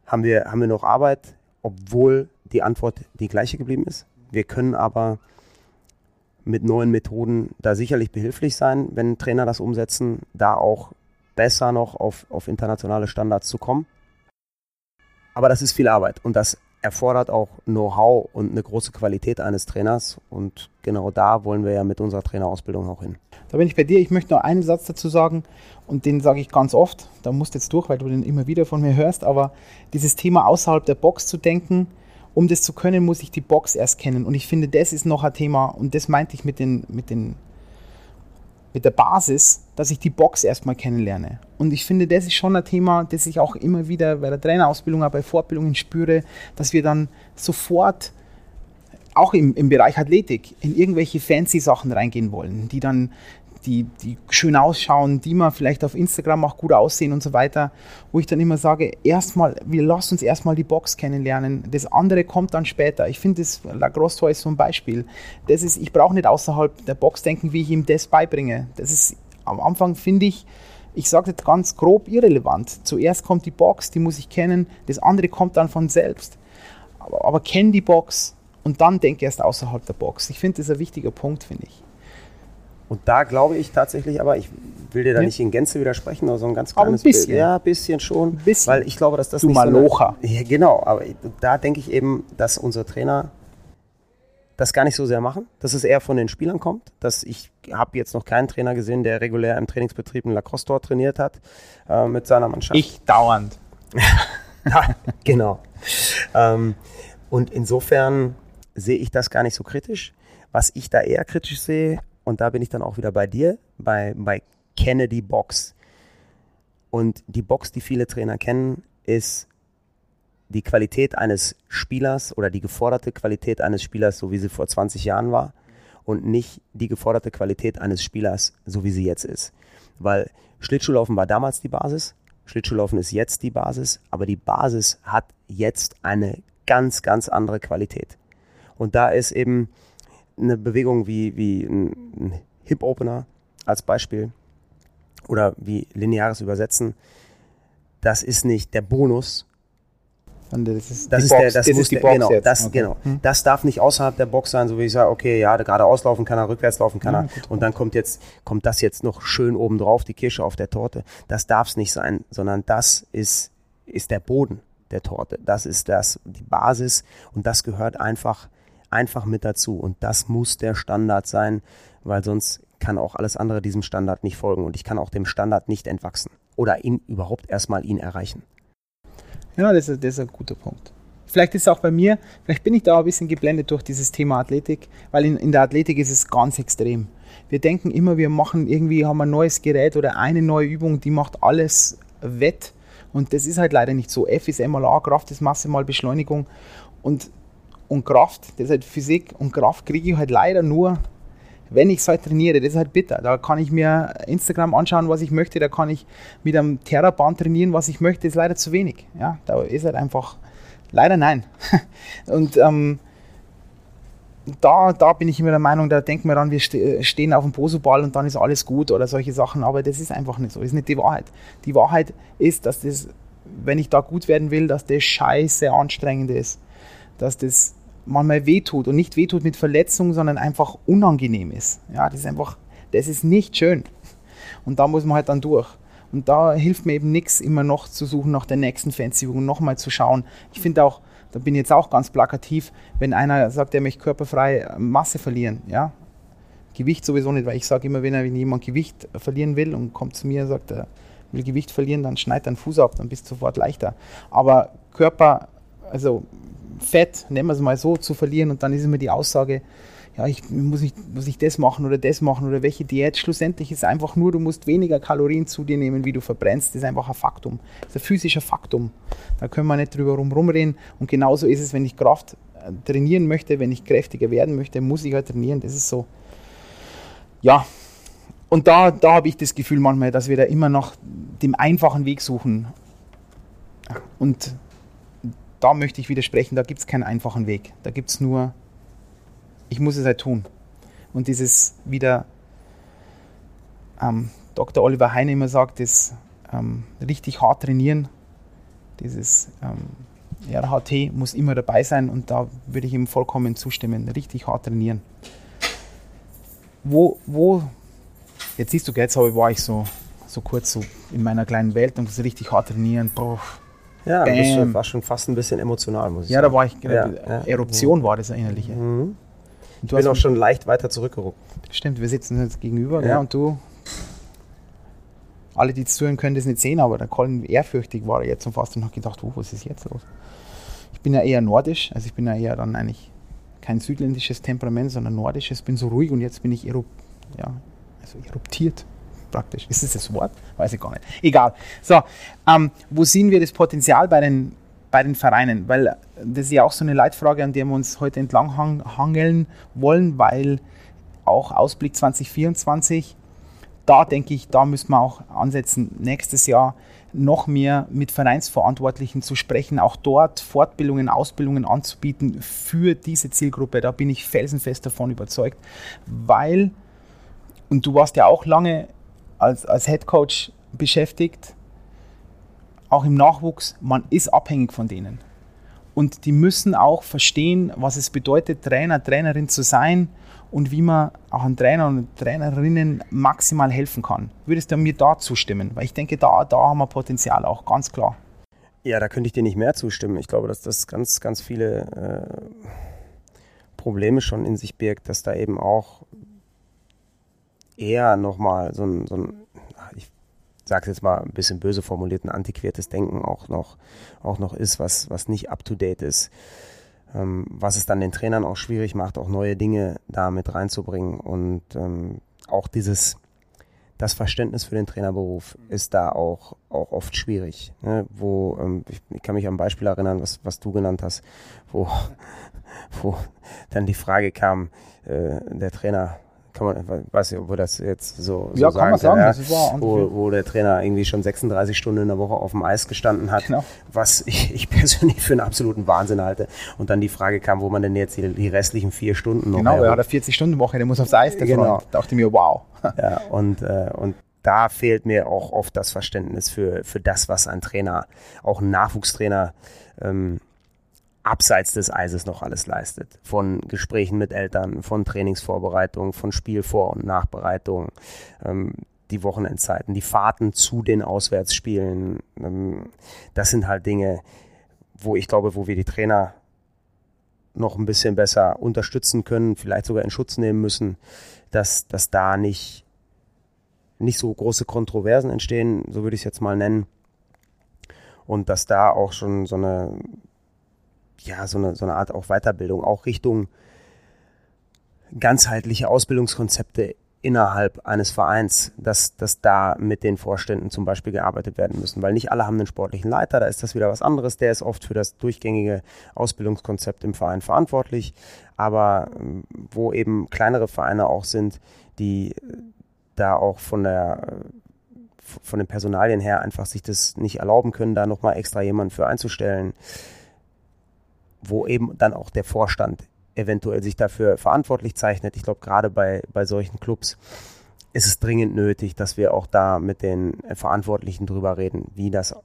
haben wir, haben wir noch Arbeit, obwohl die Antwort die gleiche geblieben ist. Wir können aber mit neuen Methoden da sicherlich behilflich sein, wenn Trainer das umsetzen, da auch besser noch auf, auf internationale Standards zu kommen. Aber das ist viel Arbeit und das erfordert auch Know-how und eine große Qualität eines Trainers. Und genau da wollen wir ja mit unserer Trainerausbildung auch hin. Da bin ich bei dir. Ich möchte noch einen Satz dazu sagen und den sage ich ganz oft. Da musst du jetzt durch, weil du den immer wieder von mir hörst. Aber dieses Thema außerhalb der Box zu denken, um das zu können, muss ich die Box erst kennen. Und ich finde, das ist noch ein Thema und das meinte ich mit den, mit den mit der Basis, dass ich die Box erstmal kennenlerne. Und ich finde, das ist schon ein Thema, das ich auch immer wieder bei der Trainerausbildung, aber bei Fortbildungen spüre, dass wir dann sofort auch im, im Bereich Athletik in irgendwelche fancy Sachen reingehen wollen, die dann die, die schön ausschauen, die man vielleicht auf Instagram auch gut aussehen und so weiter, wo ich dann immer sage, erstmal, wir lassen uns erstmal die Box kennenlernen. Das andere kommt dann später. Ich finde, das Lacrosse Toy ist so ein Beispiel. Das ist, ich brauche nicht außerhalb der Box denken, wie ich ihm das beibringe. Das ist am Anfang, finde ich, ich sage das ganz grob irrelevant. Zuerst kommt die Box, die muss ich kennen, das andere kommt dann von selbst. Aber, aber kenn die Box und dann denke erst außerhalb der Box. Ich finde das ein wichtiger Punkt, finde ich. Und da glaube ich tatsächlich, aber ich will dir da ja. nicht in Gänze widersprechen, aber so ein ganz kleines aber ein bisschen. Bild. Ja, ein bisschen schon. Ein bisschen. Weil ich glaube, dass das du nicht Malocha. So eine, ja, genau, aber da denke ich eben, dass unsere Trainer das gar nicht so sehr machen, dass es eher von den Spielern kommt. Dass ich habe jetzt noch keinen Trainer gesehen, der regulär im Trainingsbetrieb ein Lacrosse-Tor trainiert hat äh, mit seiner Mannschaft. Ich dauernd. ja, genau. Ähm, und insofern sehe ich das gar nicht so kritisch. Was ich da eher kritisch sehe, und da bin ich dann auch wieder bei dir, bei, bei Kennedy Box. Und die Box, die viele Trainer kennen, ist die Qualität eines Spielers oder die geforderte Qualität eines Spielers, so wie sie vor 20 Jahren war, und nicht die geforderte Qualität eines Spielers, so wie sie jetzt ist. Weil Schlittschuhlaufen war damals die Basis, Schlittschuhlaufen ist jetzt die Basis, aber die Basis hat jetzt eine ganz, ganz andere Qualität. Und da ist eben eine Bewegung wie, wie ein Hip-Opener als Beispiel oder wie lineares Übersetzen, das ist nicht der Bonus. Das ist, das ist, Box, der, das, das muss die Box genau, jetzt. Das, okay. genau. Hm. das darf nicht außerhalb der Box sein, so wie ich sage, okay, ja, gerade auslaufen kann er, rückwärts laufen kann er. und dann kommt jetzt, kommt das jetzt noch schön oben drauf, die Kirsche auf der Torte. Das darf es nicht sein, sondern das ist, ist der Boden der Torte. Das ist das, die Basis und das gehört einfach, einfach mit dazu. Und das muss der Standard sein, weil sonst kann auch alles andere diesem Standard nicht folgen und ich kann auch dem Standard nicht entwachsen oder ihn überhaupt erstmal ihn erreichen. Ja, das ist, das ist ein guter Punkt. Vielleicht ist es auch bei mir, vielleicht bin ich da ein bisschen geblendet durch dieses Thema Athletik, weil in, in der Athletik ist es ganz extrem. Wir denken immer, wir machen irgendwie, haben ein neues Gerät oder eine neue Übung, die macht alles wett. Und das ist halt leider nicht so. F ist MLA, Kraft ist maximal Beschleunigung und, und Kraft, das ist halt Physik und Kraft kriege ich halt leider nur wenn ich es halt trainiere, das ist halt bitter. Da kann ich mir Instagram anschauen, was ich möchte, da kann ich mit einem Terraband trainieren, was ich möchte, das ist leider zu wenig. Ja, da ist halt einfach, leider nein. Und ähm, da, da bin ich immer der Meinung, da denken wir dann, wir stehen auf dem Posoball und dann ist alles gut oder solche Sachen, aber das ist einfach nicht so, das ist nicht die Wahrheit. Die Wahrheit ist, dass das, wenn ich da gut werden will, dass das scheiße anstrengend ist, dass das manchmal wehtut und nicht wehtut mit Verletzung, sondern einfach unangenehm ist. Ja, das ist einfach, das ist nicht schön. Und da muss man halt dann durch. Und da hilft mir eben nichts, immer noch zu suchen nach der nächsten Fancy-Übung, nochmal zu schauen. Ich finde auch, da bin ich jetzt auch ganz plakativ, wenn einer sagt, er möchte körperfrei Masse verlieren, ja. Gewicht sowieso nicht, weil ich sage immer, wenn, er, wenn jemand Gewicht verlieren will und kommt zu mir und sagt, er will Gewicht verlieren, dann schneid deinen Fuß ab, dann bist du sofort leichter. Aber Körper, also Fett, nennen wir es mal so, zu verlieren und dann ist immer die Aussage, ja, ich muss nicht, muss ich das machen oder das machen oder welche Diät. Schlussendlich ist einfach nur, du musst weniger Kalorien zu dir nehmen, wie du verbrennst. Das ist einfach ein Faktum. Das ist ein physischer Faktum. Da können wir nicht drüber rumreden. Und genauso ist es, wenn ich Kraft äh, trainieren möchte, wenn ich kräftiger werden möchte, muss ich halt trainieren. Das ist so. Ja. Und da, da habe ich das Gefühl manchmal, dass wir da immer noch dem einfachen Weg suchen. Und da möchte ich widersprechen, da gibt es keinen einfachen Weg. Da gibt es nur, ich muss es halt tun. Und dieses wieder, ähm, Dr. Oliver Heine immer sagt, das ähm, richtig hart trainieren, dieses ähm, RHT muss immer dabei sein und da würde ich ihm vollkommen zustimmen, richtig hart trainieren. Wo, wo, jetzt siehst du, jetzt war ich so, so kurz so in meiner kleinen Welt und das richtig hart trainieren, boah, ja, das war schon fast ein bisschen emotional, muss ich ja, sagen. Ja, da war ich, ja, äh, Eruption ja. war das innerliche. Mhm. Ich bin auch schon leicht weiter zurückgerückt. Stimmt, wir sitzen jetzt gegenüber, ja. und du, alle, die zuhören, können das nicht sehen, aber der Colin ehrfürchtig war er jetzt und fast und hat gedacht, oh, was ist jetzt los? Ich bin ja eher nordisch, also ich bin ja eher dann eigentlich kein südländisches Temperament, sondern nordisches, bin so ruhig und jetzt bin ich erup ja, also eruptiert praktisch. Ist das das Wort? Weiß ich gar nicht. Egal. So, ähm, wo sehen wir das Potenzial bei den, bei den Vereinen? Weil das ist ja auch so eine Leitfrage, an der wir uns heute entlang hangeln wollen, weil auch Ausblick 2024, da denke ich, da müssen wir auch ansetzen, nächstes Jahr noch mehr mit Vereinsverantwortlichen zu sprechen, auch dort Fortbildungen, Ausbildungen anzubieten für diese Zielgruppe. Da bin ich felsenfest davon überzeugt, weil, und du warst ja auch lange als, als Head Coach beschäftigt, auch im Nachwuchs, man ist abhängig von denen. Und die müssen auch verstehen, was es bedeutet, Trainer, Trainerin zu sein und wie man auch an Trainer und Trainerinnen maximal helfen kann. Würdest du mir da zustimmen? Weil ich denke, da, da haben wir Potenzial auch, ganz klar. Ja, da könnte ich dir nicht mehr zustimmen. Ich glaube, dass das ganz, ganz viele äh, Probleme schon in sich birgt, dass da eben auch eher nochmal so ein, so ein ich sage jetzt mal ein bisschen böse formuliert, ein antiquiertes Denken auch noch, auch noch ist, was, was nicht up-to-date ist. Ähm, was es dann den Trainern auch schwierig macht, auch neue Dinge da mit reinzubringen. Und ähm, auch dieses, das Verständnis für den Trainerberuf ist da auch, auch oft schwierig. Ne? Wo, ähm, ich, ich, kann mich ein Beispiel erinnern, was, was du genannt hast, wo, wo dann die Frage kam, äh, der Trainer kann man, weiß nicht, ob wir das jetzt so, ja, so kann man sagen, ja, das war wo, wo der Trainer irgendwie schon 36 Stunden in der Woche auf dem Eis gestanden hat, genau. was ich, ich, persönlich für einen absoluten Wahnsinn halte. Und dann die Frage kam, wo man denn jetzt die, die restlichen vier Stunden noch Genau, er hat eine 40-Stunden-Woche, der muss aufs Eis, der genau. Da dachte ich mir, wow. Ja, und, äh, und da fehlt mir auch oft das Verständnis für, für das, was ein Trainer, auch ein Nachwuchstrainer, ähm, abseits des Eises noch alles leistet. Von Gesprächen mit Eltern, von Trainingsvorbereitung, von Spielvor- und Nachbereitung, ähm, die Wochenendzeiten, die Fahrten zu den Auswärtsspielen. Ähm, das sind halt Dinge, wo ich glaube, wo wir die Trainer noch ein bisschen besser unterstützen können, vielleicht sogar in Schutz nehmen müssen, dass, dass da nicht, nicht so große Kontroversen entstehen, so würde ich es jetzt mal nennen. Und dass da auch schon so eine ja, so eine, so eine Art auch Weiterbildung, auch Richtung ganzheitliche Ausbildungskonzepte innerhalb eines Vereins, dass, dass da mit den Vorständen zum Beispiel gearbeitet werden müssen, weil nicht alle haben einen sportlichen Leiter, da ist das wieder was anderes, der ist oft für das durchgängige Ausbildungskonzept im Verein verantwortlich, aber ähm, wo eben kleinere Vereine auch sind, die da auch von der von den Personalien her einfach sich das nicht erlauben können, da nochmal extra jemanden für einzustellen wo eben dann auch der Vorstand eventuell sich dafür verantwortlich zeichnet. Ich glaube, gerade bei, bei solchen Clubs ist es dringend nötig, dass wir auch da mit den Verantwortlichen drüber reden, wie das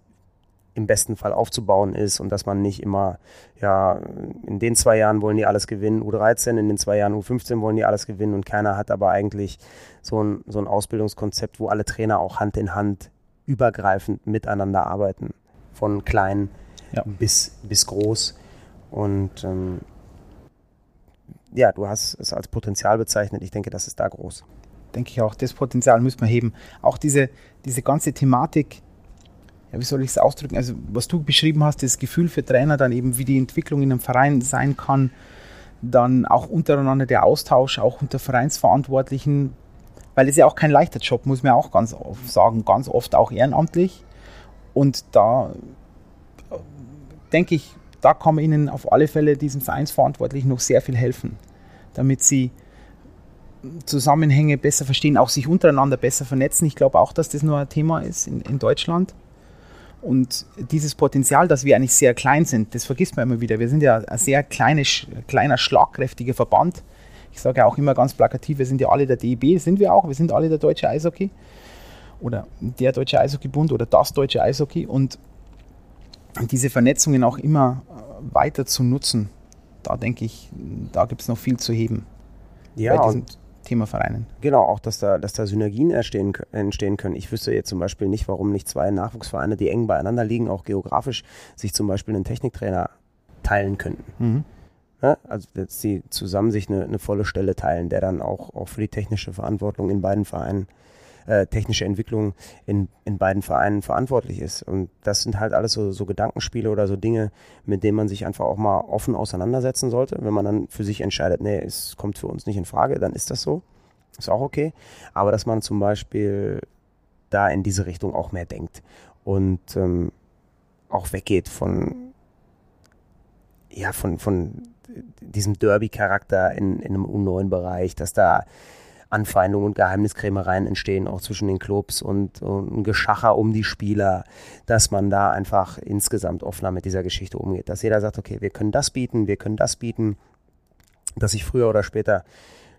im besten Fall aufzubauen ist und dass man nicht immer, ja, in den zwei Jahren wollen die alles gewinnen, U13, in den zwei Jahren U15 wollen die alles gewinnen und keiner hat aber eigentlich so ein, so ein Ausbildungskonzept, wo alle Trainer auch Hand in Hand übergreifend miteinander arbeiten. Von klein ja. bis, bis groß. Und ähm, ja, du hast es als Potenzial bezeichnet. Ich denke, das ist da groß. Denke ich auch. Das Potenzial müssen wir heben. Auch diese, diese ganze Thematik, ja, wie soll ich es ausdrücken? Also, was du beschrieben hast, das Gefühl für Trainer, dann eben, wie die Entwicklung in einem Verein sein kann, dann auch untereinander der Austausch, auch unter Vereinsverantwortlichen, weil es ja auch kein leichter Job, muss man auch ganz oft sagen, ganz oft auch ehrenamtlich. Und da äh, denke ich, da kann man ihnen auf alle Fälle diesen Vereinsverantwortlichen noch sehr viel helfen, damit sie Zusammenhänge besser verstehen, auch sich untereinander besser vernetzen. Ich glaube auch, dass das nur ein Thema ist in, in Deutschland. Und dieses Potenzial, dass wir eigentlich sehr klein sind, das vergisst man immer wieder. Wir sind ja ein sehr kleine, kleiner, schlagkräftiger Verband. Ich sage ja auch immer ganz plakativ, wir sind ja alle der DEB, sind wir auch, wir sind alle der Deutsche Eishockey oder der Deutsche Eishockeybund oder das Deutsche Eishockey. Und diese Vernetzungen auch immer äh, weiter zu nutzen, da denke ich, da gibt es noch viel zu heben. Ja, bei diesem Thema Vereinen. Genau, auch dass da, dass da Synergien entstehen, entstehen können. Ich wüsste jetzt zum Beispiel nicht, warum nicht zwei Nachwuchsvereine, die eng beieinander liegen, auch geografisch, sich zum Beispiel einen Techniktrainer teilen könnten. Mhm. Ja, also dass sie zusammen sich eine, eine, volle Stelle teilen, der dann auch, auch für die technische Verantwortung in beiden Vereinen äh, technische Entwicklung in, in beiden Vereinen verantwortlich ist. Und das sind halt alles so, so Gedankenspiele oder so Dinge, mit denen man sich einfach auch mal offen auseinandersetzen sollte. Wenn man dann für sich entscheidet, nee, es kommt für uns nicht in Frage, dann ist das so. Ist auch okay. Aber dass man zum Beispiel da in diese Richtung auch mehr denkt und ähm, auch weggeht von ja, von, von diesem Derby-Charakter in, in einem U9-Bereich, dass da Anfeindungen und Geheimniskrämereien entstehen, auch zwischen den Clubs und, und ein Geschacher um die Spieler, dass man da einfach insgesamt offener mit dieser Geschichte umgeht. Dass jeder sagt, okay, wir können das bieten, wir können das bieten, dass sich früher oder später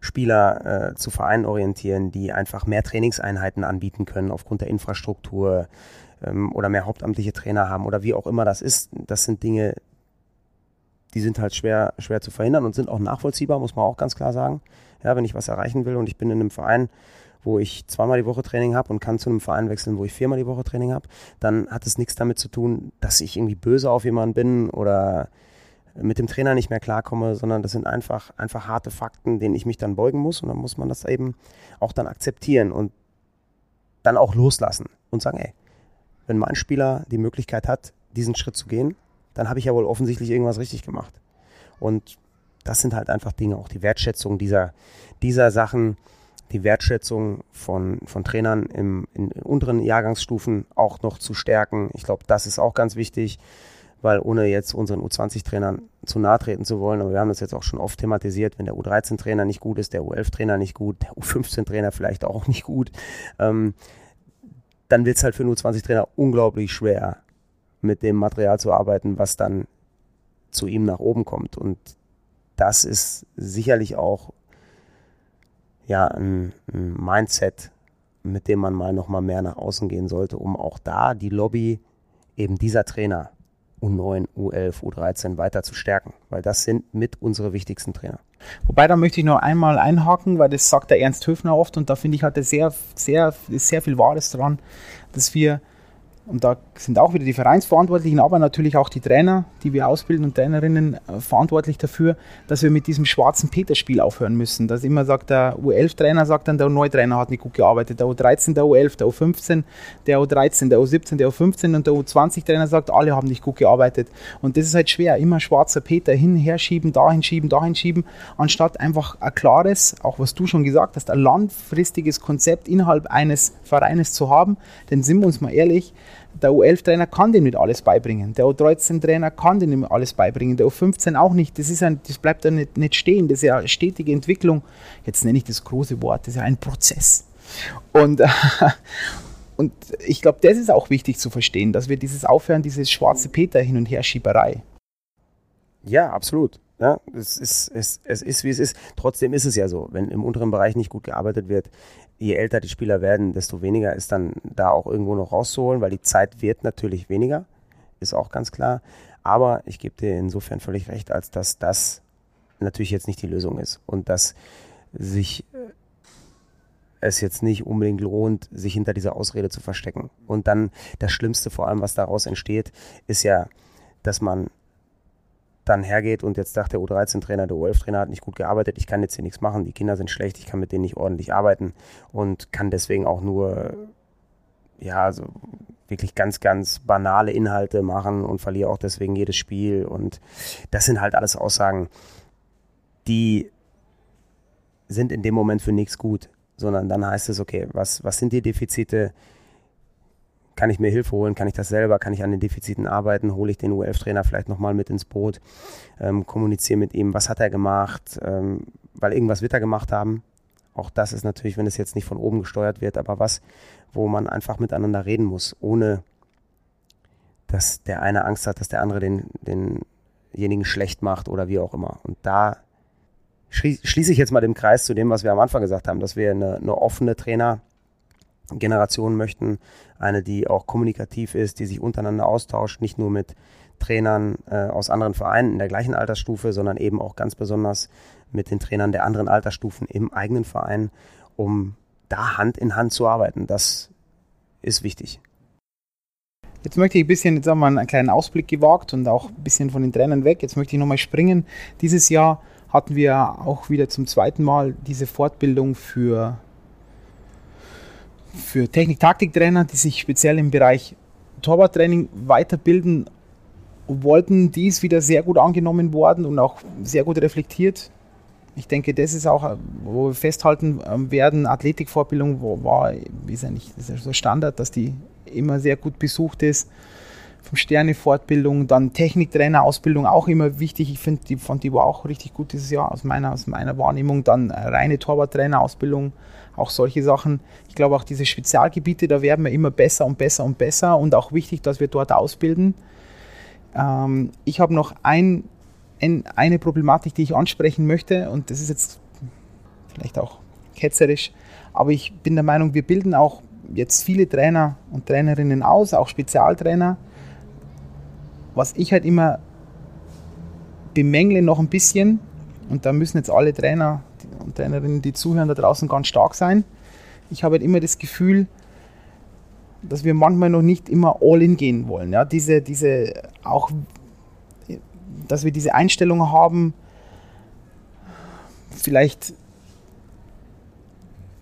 Spieler äh, zu Vereinen orientieren, die einfach mehr Trainingseinheiten anbieten können aufgrund der Infrastruktur ähm, oder mehr hauptamtliche Trainer haben oder wie auch immer das ist. Das sind Dinge, die sind halt schwer, schwer zu verhindern und sind auch nachvollziehbar, muss man auch ganz klar sagen. Ja, wenn ich was erreichen will und ich bin in einem Verein, wo ich zweimal die Woche Training habe und kann zu einem Verein wechseln, wo ich viermal die Woche Training habe, dann hat es nichts damit zu tun, dass ich irgendwie böse auf jemanden bin oder mit dem Trainer nicht mehr klarkomme, sondern das sind einfach, einfach harte Fakten, denen ich mich dann beugen muss und dann muss man das eben auch dann akzeptieren und dann auch loslassen und sagen, ey, wenn mein Spieler die Möglichkeit hat, diesen Schritt zu gehen, dann habe ich ja wohl offensichtlich irgendwas richtig gemacht. Und das sind halt einfach Dinge, auch die Wertschätzung dieser, dieser Sachen, die Wertschätzung von, von Trainern im, in unteren Jahrgangsstufen auch noch zu stärken. Ich glaube, das ist auch ganz wichtig, weil ohne jetzt unseren U20-Trainern zu nahe treten zu wollen, aber wir haben das jetzt auch schon oft thematisiert, wenn der U13-Trainer nicht gut ist, der U11-Trainer nicht gut, der U15-Trainer vielleicht auch nicht gut, ähm, dann wird es halt für einen U20-Trainer unglaublich schwer, mit dem Material zu arbeiten, was dann zu ihm nach oben kommt. Und das ist sicherlich auch ja, ein, ein Mindset, mit dem man mal noch mal mehr nach außen gehen sollte, um auch da die Lobby eben dieser Trainer U9, U11, U13 weiter zu stärken, weil das sind mit unsere wichtigsten Trainer. Wobei, da möchte ich noch einmal einhaken, weil das sagt der Ernst Höfner oft und da finde ich, hat er sehr, sehr, sehr viel Wahres dran, dass wir und da sind auch wieder die Vereinsverantwortlichen, aber natürlich auch die Trainer, die wir ausbilden und Trainerinnen äh, verantwortlich dafür, dass wir mit diesem schwarzen Peter-Spiel aufhören müssen. Dass immer sagt, der U11-Trainer sagt dann, der U9-Trainer hat nicht gut gearbeitet, der U13, der U11, der U15, der U13, der U17, der U15 und der U20-Trainer sagt, alle haben nicht gut gearbeitet. Und das ist halt schwer, immer schwarzer Peter hin, her schieben, dahin schieben, dahin schieben, anstatt einfach ein klares, auch was du schon gesagt hast, ein langfristiges Konzept innerhalb eines Vereines zu haben. Denn sind wir uns mal ehrlich, der U11-Trainer kann dem nicht alles beibringen. Der U13-Trainer kann dem nicht alles beibringen. Der U15 auch nicht. Das, ist ein, das bleibt da nicht, nicht stehen. Das ist ja stetige Entwicklung. Jetzt nenne ich das große Wort. Das ist ja ein Prozess. Und, und ich glaube, das ist auch wichtig zu verstehen, dass wir dieses Aufhören, dieses schwarze Peter hin und her Schieberei. Ja, absolut. Ja, es, ist, es, es ist, wie es ist. Trotzdem ist es ja so, wenn im unteren Bereich nicht gut gearbeitet wird, je älter die Spieler werden, desto weniger ist dann da auch irgendwo noch rauszuholen, weil die Zeit wird natürlich weniger, ist auch ganz klar. Aber ich gebe dir insofern völlig recht, als dass das natürlich jetzt nicht die Lösung ist und dass sich äh, es jetzt nicht unbedingt lohnt, sich hinter dieser Ausrede zu verstecken. Und dann das Schlimmste vor allem, was daraus entsteht, ist ja, dass man dann hergeht und jetzt sagt der U13-Trainer, der U11-Trainer hat nicht gut gearbeitet, ich kann jetzt hier nichts machen, die Kinder sind schlecht, ich kann mit denen nicht ordentlich arbeiten und kann deswegen auch nur, ja, so wirklich ganz, ganz banale Inhalte machen und verliere auch deswegen jedes Spiel. Und das sind halt alles Aussagen, die sind in dem Moment für nichts gut, sondern dann heißt es, okay, was, was sind die Defizite? Kann ich mir Hilfe holen, kann ich das selber, kann ich an den Defiziten arbeiten, hole ich den U11-Trainer vielleicht nochmal mit ins Boot, ähm, kommuniziere mit ihm, was hat er gemacht, ähm, weil irgendwas wird er gemacht haben. Auch das ist natürlich, wenn es jetzt nicht von oben gesteuert wird, aber was, wo man einfach miteinander reden muss, ohne dass der eine Angst hat, dass der andere den, denjenigen schlecht macht oder wie auch immer. Und da schließe ich jetzt mal den Kreis zu dem, was wir am Anfang gesagt haben, dass wir eine, eine offene Trainer- Generation möchten. Eine, die auch kommunikativ ist, die sich untereinander austauscht, nicht nur mit Trainern äh, aus anderen Vereinen in der gleichen Altersstufe, sondern eben auch ganz besonders mit den Trainern der anderen Altersstufen im eigenen Verein, um da Hand in Hand zu arbeiten. Das ist wichtig. Jetzt möchte ich ein bisschen, jetzt haben wir einen kleinen Ausblick gewagt und auch ein bisschen von den Trainern weg. Jetzt möchte ich nochmal springen. Dieses Jahr hatten wir auch wieder zum zweiten Mal diese Fortbildung für für Technik-Taktik-Trainer, die sich speziell im Bereich Torwarttraining weiterbilden wollten, die ist wieder sehr gut angenommen worden und auch sehr gut reflektiert. Ich denke, das ist auch, wo wir festhalten ähm, werden, Athletikvorbildung war, ist eigentlich, das ist so Standard, dass die immer sehr gut besucht ist. Vom Sterne-Fortbildung, dann Techniktrainer-Ausbildung auch immer wichtig. Ich finde, die, fand die war auch richtig gut dieses Jahr aus meiner, aus meiner Wahrnehmung. Dann reine Torwarttrainer-Ausbildung auch solche Sachen. Ich glaube auch diese Spezialgebiete, da werden wir immer besser und besser und besser und auch wichtig, dass wir dort ausbilden. Ähm, ich habe noch ein, ein, eine Problematik, die ich ansprechen möchte und das ist jetzt vielleicht auch ketzerisch, aber ich bin der Meinung, wir bilden auch jetzt viele Trainer und Trainerinnen aus, auch Spezialtrainer. Was ich halt immer bemängle noch ein bisschen, und da müssen jetzt alle Trainer und Trainerinnen, die zuhören, da draußen ganz stark sein. Ich habe halt immer das Gefühl, dass wir manchmal noch nicht immer all in gehen wollen. Ja, diese, diese, auch, dass wir diese Einstellung haben, vielleicht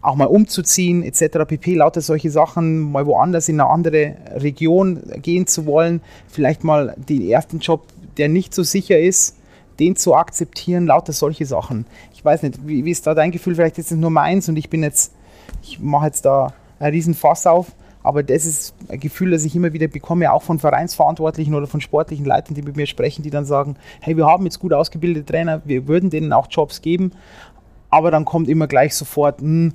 auch mal umzuziehen, etc. pp. Lauter solche Sachen, mal woanders in eine andere Region gehen zu wollen, vielleicht mal den ersten Job, der nicht so sicher ist, den zu akzeptieren, lauter solche Sachen. Weiß nicht, wie, wie ist da dein Gefühl? Vielleicht ist es nur meins und ich bin jetzt, ich mache jetzt da einen riesen Fass auf, Aber das ist ein Gefühl, das ich immer wieder bekomme, auch von Vereinsverantwortlichen oder von sportlichen Leitern, die mit mir sprechen, die dann sagen, hey, wir haben jetzt gut ausgebildete Trainer, wir würden denen auch Jobs geben, aber dann kommt immer gleich sofort, hm,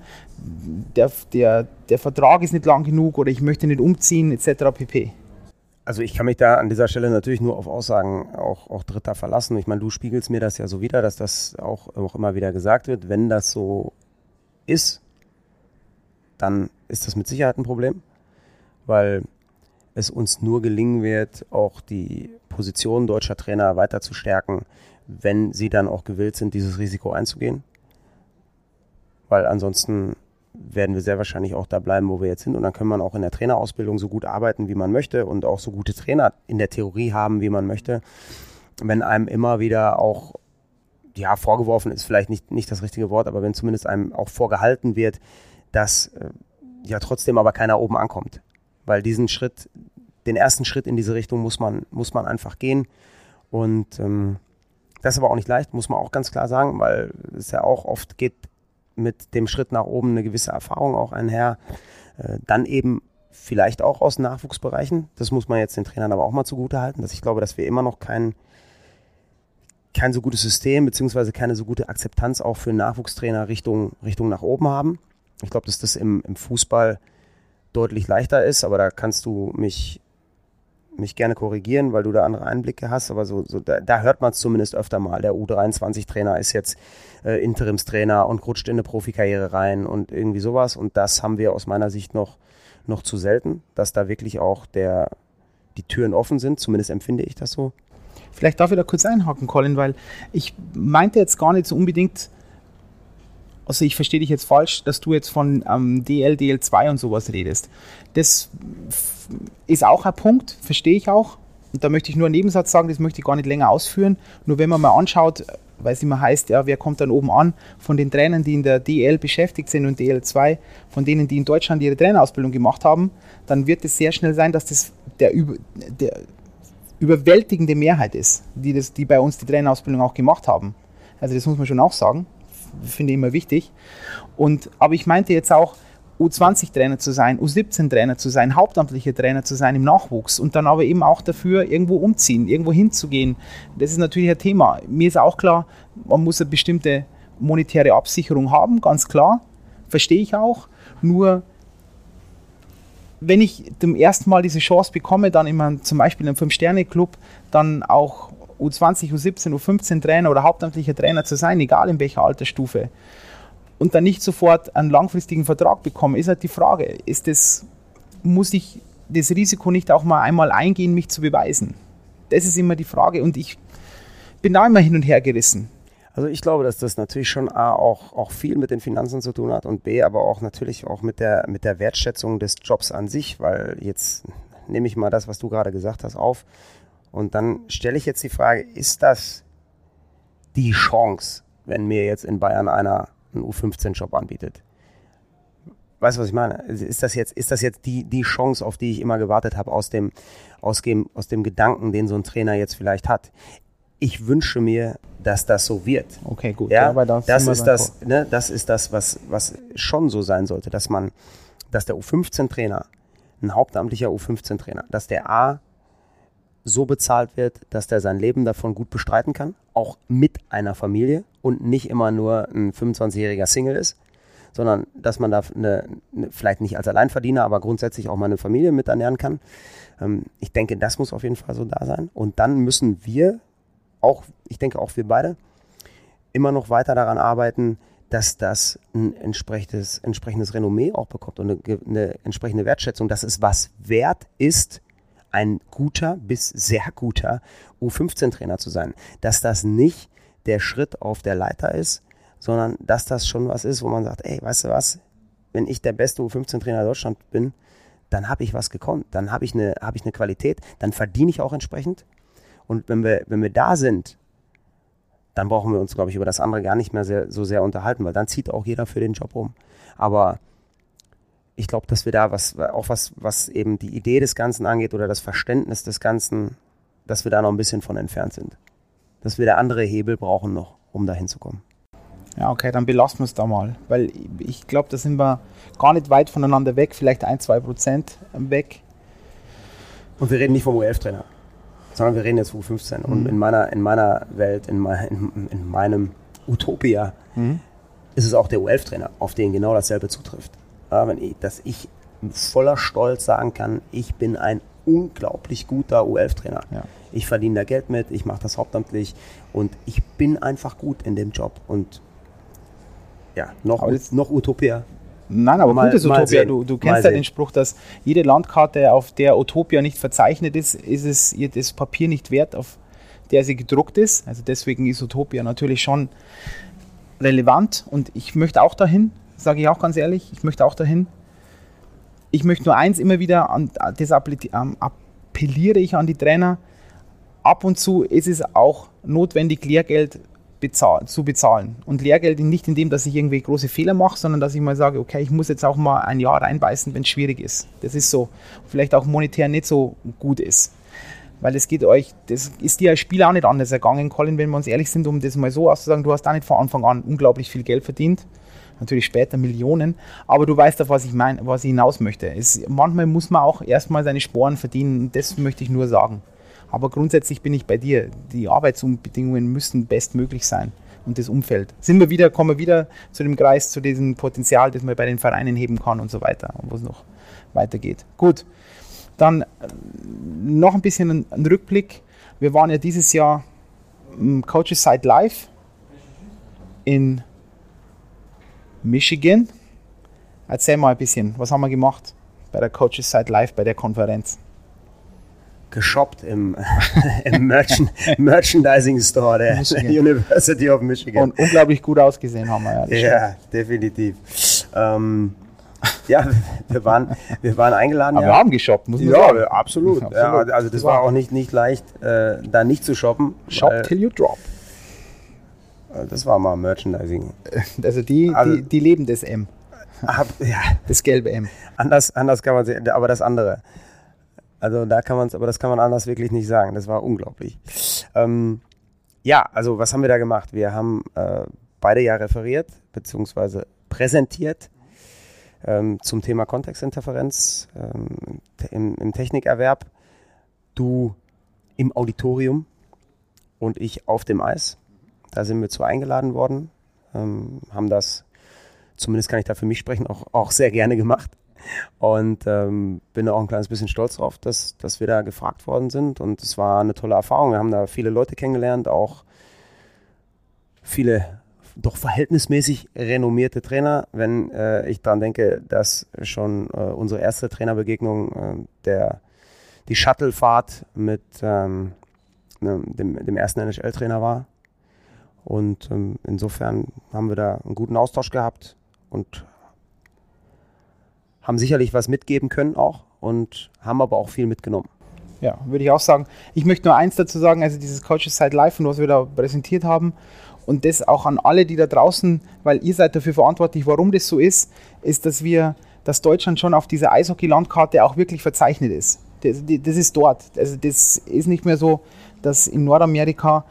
der, der, der Vertrag ist nicht lang genug oder ich möchte nicht umziehen, etc. pp. Also ich kann mich da an dieser Stelle natürlich nur auf Aussagen auch, auch Dritter verlassen. Ich meine, du spiegelst mir das ja so wieder, dass das auch, auch immer wieder gesagt wird. Wenn das so ist, dann ist das mit Sicherheit ein Problem, weil es uns nur gelingen wird, auch die Position deutscher Trainer weiter zu stärken, wenn sie dann auch gewillt sind, dieses Risiko einzugehen. Weil ansonsten werden wir sehr wahrscheinlich auch da bleiben, wo wir jetzt sind. Und dann kann man auch in der Trainerausbildung so gut arbeiten, wie man möchte und auch so gute Trainer in der Theorie haben, wie man möchte. Wenn einem immer wieder auch, ja, vorgeworfen ist vielleicht nicht, nicht das richtige Wort, aber wenn zumindest einem auch vorgehalten wird, dass äh, ja trotzdem aber keiner oben ankommt. Weil diesen Schritt, den ersten Schritt in diese Richtung muss man, muss man einfach gehen. Und ähm, das ist aber auch nicht leicht, muss man auch ganz klar sagen, weil es ja auch oft geht mit dem Schritt nach oben eine gewisse Erfahrung auch einher. Äh, dann eben vielleicht auch aus Nachwuchsbereichen. Das muss man jetzt den Trainern aber auch mal zugute halten, dass ich glaube, dass wir immer noch kein, kein so gutes System beziehungsweise keine so gute Akzeptanz auch für Nachwuchstrainer Richtung, Richtung nach oben haben. Ich glaube, dass das im, im Fußball deutlich leichter ist, aber da kannst du mich mich gerne korrigieren, weil du da andere Einblicke hast, aber so, so da, da hört man es zumindest öfter mal. Der U23-Trainer ist jetzt äh, Interimstrainer und rutscht in eine Profikarriere rein und irgendwie sowas. Und das haben wir aus meiner Sicht noch, noch zu selten, dass da wirklich auch der, die Türen offen sind, zumindest empfinde ich das so. Vielleicht darf ich da kurz einhaken, Colin, weil ich meinte jetzt gar nicht so unbedingt, also ich verstehe dich jetzt falsch, dass du jetzt von ähm, DL, DL2 und sowas redest. Das ist auch ein Punkt, verstehe ich auch. Und da möchte ich nur einen Nebensatz sagen, das möchte ich gar nicht länger ausführen. Nur wenn man mal anschaut, weil es immer heißt, ja, wer kommt dann oben an, von den Trainern, die in der DL beschäftigt sind und DL2, von denen, die in Deutschland ihre Trainerausbildung gemacht haben, dann wird es sehr schnell sein, dass das der, der überwältigende Mehrheit ist, die, das, die bei uns die Trainerausbildung auch gemacht haben. Also das muss man schon auch sagen finde ich immer wichtig. Und, aber ich meinte jetzt auch, U20-Trainer zu sein, U17-Trainer zu sein, hauptamtlicher Trainer zu sein im Nachwuchs und dann aber eben auch dafür irgendwo umziehen, irgendwo hinzugehen. Das ist natürlich ein Thema. Mir ist auch klar, man muss eine bestimmte monetäre Absicherung haben, ganz klar. Verstehe ich auch. Nur wenn ich zum ersten Mal diese Chance bekomme, dann immer zum Beispiel einem Fünf-Sterne-Club dann auch U20, U17, U15 Trainer oder hauptamtlicher Trainer zu sein, egal in welcher Altersstufe, und dann nicht sofort einen langfristigen Vertrag bekommen, ist halt die Frage, ist das, muss ich das Risiko nicht auch mal einmal eingehen, mich zu beweisen? Das ist immer die Frage und ich bin da immer hin und her gerissen. Also ich glaube, dass das natürlich schon A, auch, auch viel mit den Finanzen zu tun hat und B, aber auch natürlich auch mit der, mit der Wertschätzung des Jobs an sich, weil jetzt nehme ich mal das, was du gerade gesagt hast, auf. Und dann stelle ich jetzt die Frage, ist das die Chance, wenn mir jetzt in Bayern einer einen U15-Job anbietet? Weißt du, was ich meine? Ist das jetzt, ist das jetzt die, die Chance, auf die ich immer gewartet habe, aus dem, aus, dem, aus dem Gedanken, den so ein Trainer jetzt vielleicht hat? Ich wünsche mir, dass das so wird. Okay, gut. Ja, ja das, das ist das, ne, das ist das, was, was schon so sein sollte, dass man, dass der U15-Trainer, ein hauptamtlicher U15-Trainer, dass der A so bezahlt wird, dass der sein Leben davon gut bestreiten kann, auch mit einer Familie und nicht immer nur ein 25-jähriger Single ist, sondern dass man da eine, vielleicht nicht als Alleinverdiener, aber grundsätzlich auch mal eine Familie mit ernähren kann. Ähm, ich denke, das muss auf jeden Fall so da sein. Und dann müssen wir, auch, ich denke auch wir beide, immer noch weiter daran arbeiten, dass das ein entsprechendes, entsprechendes Renommee auch bekommt und eine, eine entsprechende Wertschätzung, dass es was wert ist, ein guter bis sehr guter U15-Trainer zu sein. Dass das nicht der Schritt auf der Leiter ist, sondern dass das schon was ist, wo man sagt, ey, weißt du was, wenn ich der beste U15-Trainer Deutschland bin, dann habe ich was gekonnt, dann habe ich, eine, hab ich eine Qualität, dann verdiene ich auch entsprechend. Und wenn wir, wenn wir da sind, dann brauchen wir uns, glaube ich, über das andere gar nicht mehr sehr, so sehr unterhalten, weil dann zieht auch jeder für den Job um. Aber ich glaube, dass wir da was, auch was, was eben die Idee des Ganzen angeht oder das Verständnis des Ganzen, dass wir da noch ein bisschen von entfernt sind. Dass wir da andere Hebel brauchen noch, um da hinzukommen. Ja, okay, dann belassen wir es da mal. Weil ich glaube, da sind wir gar nicht weit voneinander weg, vielleicht ein, zwei Prozent weg. Und wir reden nicht vom U11-Trainer, sondern wir reden jetzt U15. Mhm. Und in meiner, in meiner Welt, in, mein, in, in meinem Utopia, mhm. ist es auch der U11-Trainer, auf den genau dasselbe zutrifft. Dass ich voller Stolz sagen kann, ich bin ein unglaublich guter U11-Trainer. Ja. Ich verdiene da Geld mit, ich mache das hauptamtlich und ich bin einfach gut in dem Job. Und ja, noch, noch Utopia. Nein, aber mal, gutes Utopia. Du, du kennst ja den Spruch, dass jede Landkarte, auf der Utopia nicht verzeichnet ist, ist es ihr das Papier nicht wert, auf der sie gedruckt ist. Also deswegen ist Utopia natürlich schon relevant und ich möchte auch dahin, sage ich auch ganz ehrlich, ich möchte auch dahin. Ich möchte nur eins immer wieder, an, das appelliere ich an die Trainer, ab und zu ist es auch notwendig, Lehrgeld bezahl zu bezahlen. Und Lehrgeld nicht in dem, dass ich irgendwie große Fehler mache, sondern dass ich mal sage, okay, ich muss jetzt auch mal ein Jahr reinbeißen, wenn es schwierig ist. Das ist so. Vielleicht auch monetär nicht so gut ist. Weil es geht euch, das ist dir als Spieler auch nicht anders ergangen, Colin, wenn wir uns ehrlich sind, um das mal so auszusagen, du hast da nicht von Anfang an unglaublich viel Geld verdient. Natürlich später Millionen, aber du weißt auf was ich meine, was ich hinaus möchte. Es, manchmal muss man auch erstmal seine Sporen verdienen, das möchte ich nur sagen. Aber grundsätzlich bin ich bei dir. Die Arbeitsbedingungen müssen bestmöglich sein und das Umfeld. Sind wir wieder, kommen wir wieder zu dem Kreis, zu diesem Potenzial, das man bei den Vereinen heben kann und so weiter, wo es noch weitergeht. Gut, dann äh, noch ein bisschen ein, Rückblick. Wir waren ja dieses Jahr im Coaches Side Live in Michigan. Erzähl mal ein bisschen, was haben wir gemacht bei der Coaches Side Live, bei der Konferenz? geshoppt im, im Merchand Merchandising Store der Michigan. University of Michigan. Und unglaublich gut ausgesehen haben wir ja. Ja, definitiv. Ähm, ja, wir waren, wir waren eingeladen. Aber ja. wir haben geshoppt, muss man ja, sagen. Absolut. absolut. Ja, also das war auch nicht, nicht leicht, äh, da nicht zu shoppen. Shop till you drop. Das war mal Merchandising. Also die, also, die, die leben das M. Ab, ja. Das gelbe M. Anders, anders kann man sehen, aber das andere. Also da kann man es, aber das kann man anders wirklich nicht sagen. Das war unglaublich. Ähm, ja, also was haben wir da gemacht? Wir haben äh, beide ja referiert beziehungsweise präsentiert ähm, zum Thema Kontextinterferenz ähm, im, im Technikerwerb. Du im Auditorium und ich auf dem Eis. Da sind wir zu eingeladen worden, ähm, haben das, zumindest kann ich da für mich sprechen, auch, auch sehr gerne gemacht. Und ähm, bin auch ein kleines bisschen stolz drauf, dass, dass wir da gefragt worden sind. Und es war eine tolle Erfahrung. Wir haben da viele Leute kennengelernt, auch viele doch verhältnismäßig renommierte Trainer. Wenn äh, ich daran denke, dass schon äh, unsere erste Trainerbegegnung äh, der, die Shuttlefahrt mit ähm, ne, dem, dem ersten NHL-Trainer war. Und ähm, insofern haben wir da einen guten Austausch gehabt und haben sicherlich was mitgeben können auch und haben aber auch viel mitgenommen. Ja, würde ich auch sagen. Ich möchte nur eins dazu sagen, also dieses Coaches Side Live und was wir da präsentiert haben und das auch an alle, die da draußen, weil ihr seid dafür verantwortlich, warum das so ist, ist, dass wir, dass Deutschland schon auf dieser Eishockey-Landkarte auch wirklich verzeichnet ist. Das, das ist dort. Also das ist nicht mehr so, dass in Nordamerika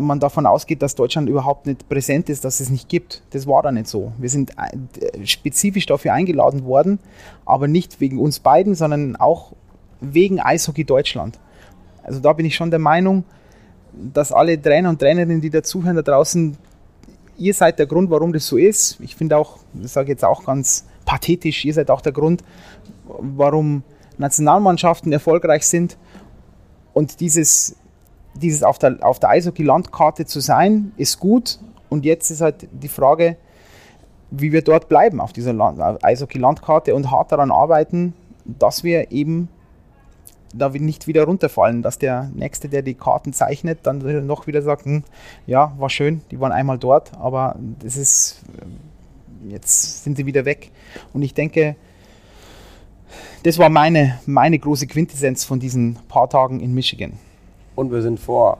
man davon ausgeht, dass Deutschland überhaupt nicht präsent ist, dass es nicht gibt. Das war da nicht so. Wir sind äh, spezifisch dafür eingeladen worden, aber nicht wegen uns beiden, sondern auch wegen Eishockey Deutschland. Also da bin ich schon der Meinung, dass alle Trainer und Trainerinnen, die da zuhören da draußen, ihr seid der Grund, warum das so ist. Ich finde auch, das sage ich jetzt auch ganz pathetisch, ihr seid auch der Grund, warum Nationalmannschaften erfolgreich sind. Und dieses dieses auf der, auf der Eishockey-Landkarte zu sein, ist gut. Und jetzt ist halt die Frage, wie wir dort bleiben auf dieser Eishockey-Landkarte und hart daran arbeiten, dass wir eben da nicht wieder runterfallen, dass der Nächste, der die Karten zeichnet, dann noch wieder sagt, hm, ja, war schön, die waren einmal dort, aber das ist, jetzt sind sie wieder weg. Und ich denke, das war meine, meine große Quintessenz von diesen paar Tagen in Michigan. Und wir sind vor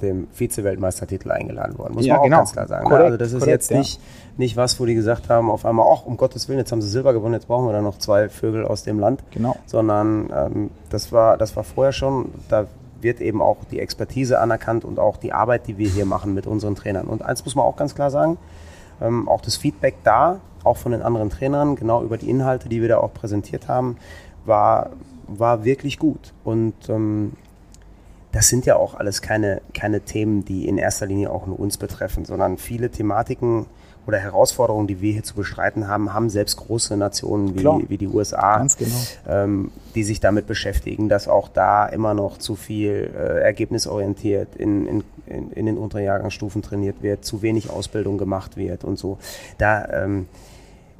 dem Vize-Weltmeistertitel eingeladen worden, muss ja, man auch genau. ganz klar sagen. Ne? Korrekt, also das ist korrekt, jetzt nicht, ja. nicht was, wo die gesagt haben, auf einmal, ach, um Gottes Willen, jetzt haben sie Silber gewonnen, jetzt brauchen wir dann noch zwei Vögel aus dem Land. Genau. Sondern ähm, das, war, das war vorher schon, da wird eben auch die Expertise anerkannt und auch die Arbeit, die wir hier machen mit unseren Trainern. Und eins muss man auch ganz klar sagen, ähm, auch das Feedback da, auch von den anderen Trainern, genau über die Inhalte, die wir da auch präsentiert haben, war, war wirklich gut. Und ähm, das sind ja auch alles keine, keine Themen, die in erster Linie auch nur uns betreffen, sondern viele Thematiken oder Herausforderungen, die wir hier zu bestreiten haben, haben selbst große Nationen wie, wie die USA, genau. ähm, die sich damit beschäftigen, dass auch da immer noch zu viel äh, ergebnisorientiert in, in, in, in den unteren Jahrgangsstufen trainiert wird, zu wenig Ausbildung gemacht wird und so. Da, ähm,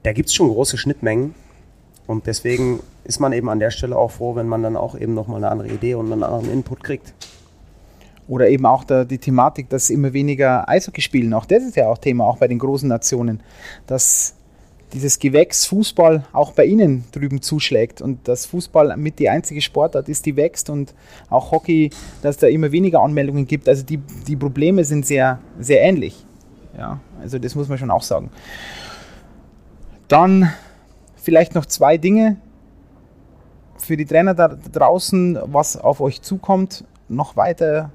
da gibt es schon große Schnittmengen und deswegen ist man eben an der Stelle auch froh, wenn man dann auch eben nochmal eine andere Idee und einen anderen Input kriegt. Oder eben auch der, die Thematik, dass immer weniger Eishockey spielen. Auch das ist ja auch Thema, auch bei den großen Nationen. Dass dieses Gewächs Fußball auch bei ihnen drüben zuschlägt und dass Fußball mit die einzige Sportart ist, die wächst und auch Hockey, dass da immer weniger Anmeldungen gibt. Also die, die Probleme sind sehr, sehr ähnlich. Ja, also das muss man schon auch sagen. Dann vielleicht noch zwei Dinge für die Trainer da draußen, was auf euch zukommt. Noch weiter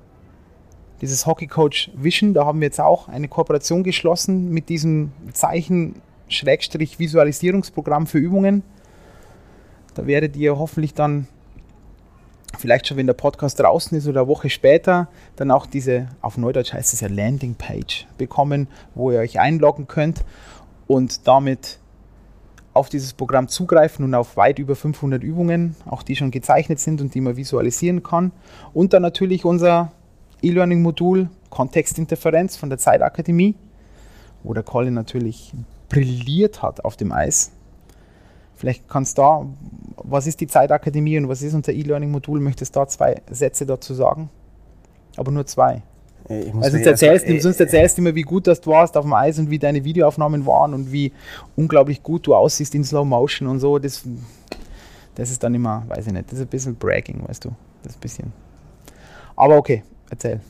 dieses Hockey Coach Vision, da haben wir jetzt auch eine Kooperation geschlossen mit diesem Zeichen-Visualisierungsprogramm für Übungen. Da werdet ihr hoffentlich dann, vielleicht schon wenn der Podcast draußen ist oder eine Woche später, dann auch diese, auf Neudeutsch heißt es ja Landingpage bekommen, wo ihr euch einloggen könnt und damit auf dieses Programm zugreifen und auf weit über 500 Übungen, auch die schon gezeichnet sind und die man visualisieren kann. Und dann natürlich unser E-Learning-Modul Kontextinterferenz von der Zeitakademie, wo der Colin natürlich brilliert hat auf dem Eis. Vielleicht kannst du da, was ist die Zeitakademie und was ist unser E-Learning-Modul? Möchtest du da zwei Sätze dazu sagen? Aber nur zwei. Also sonst erzählst, erst, sonst erzählst du immer, wie gut das du warst auf dem Eis und wie deine Videoaufnahmen waren und wie unglaublich gut du aussiehst in Slow Motion und so. Das, das ist dann immer, weiß ich nicht, das ist ein bisschen Bragging, weißt du. Das bisschen. Aber okay, Erzähl.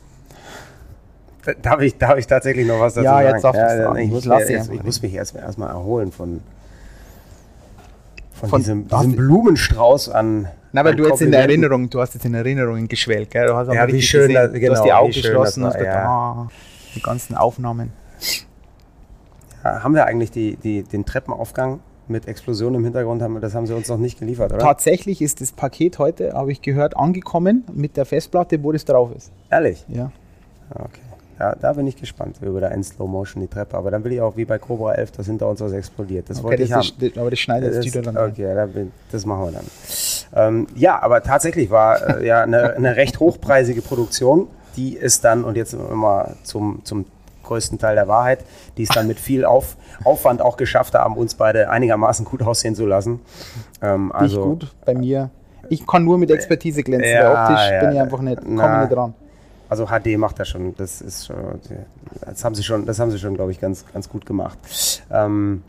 Darf ich, darf ich tatsächlich noch was dazu ja, sagen? Jetzt darf ja, ich, muss mir, jetzt, ich muss mich erstmal erst erholen von, von, von diesem, diesem Blumenstrauß an. Na, weil du jetzt in der Erinnerung, du hast jetzt in Erinnerungen geschwellt, gell? Du hast ja, wie schön, gesehen, das, genau, du hast die Augen geschlossen, hast ja. oh, die ganzen Aufnahmen. Ja, haben wir eigentlich die, die, den Treppenaufgang mit Explosion im Hintergrund haben, das haben sie uns noch nicht geliefert, oder? Tatsächlich ist das Paket heute, habe ich gehört, angekommen mit der Festplatte, wo das drauf ist. Ehrlich? Ja. Okay. Ja, da bin ich gespannt über da in Slow Motion die Treppe. Aber dann will ich auch wie bei Cobra 11, dass hinter uns was explodiert. Das okay, wollte ich das haben. Ist, aber das schneidet das, dann. Okay, da bin, das machen wir dann. Ähm, ja, aber tatsächlich war äh, ja eine, eine recht hochpreisige Produktion, die ist dann, und jetzt immer zum, zum größten Teil der Wahrheit, die es dann mit viel Auf, Aufwand auch geschafft haben, uns beide einigermaßen gut aussehen zu lassen. Ähm, also, ich gut, bei mir. Ich kann nur mit Expertise glänzen, ja, optisch ja, bin ich einfach nicht, komme nicht dran. Also HD macht das schon, das ist schon, das haben sie schon, das haben sie schon, glaube ich, ganz, ganz gut gemacht. Ähm,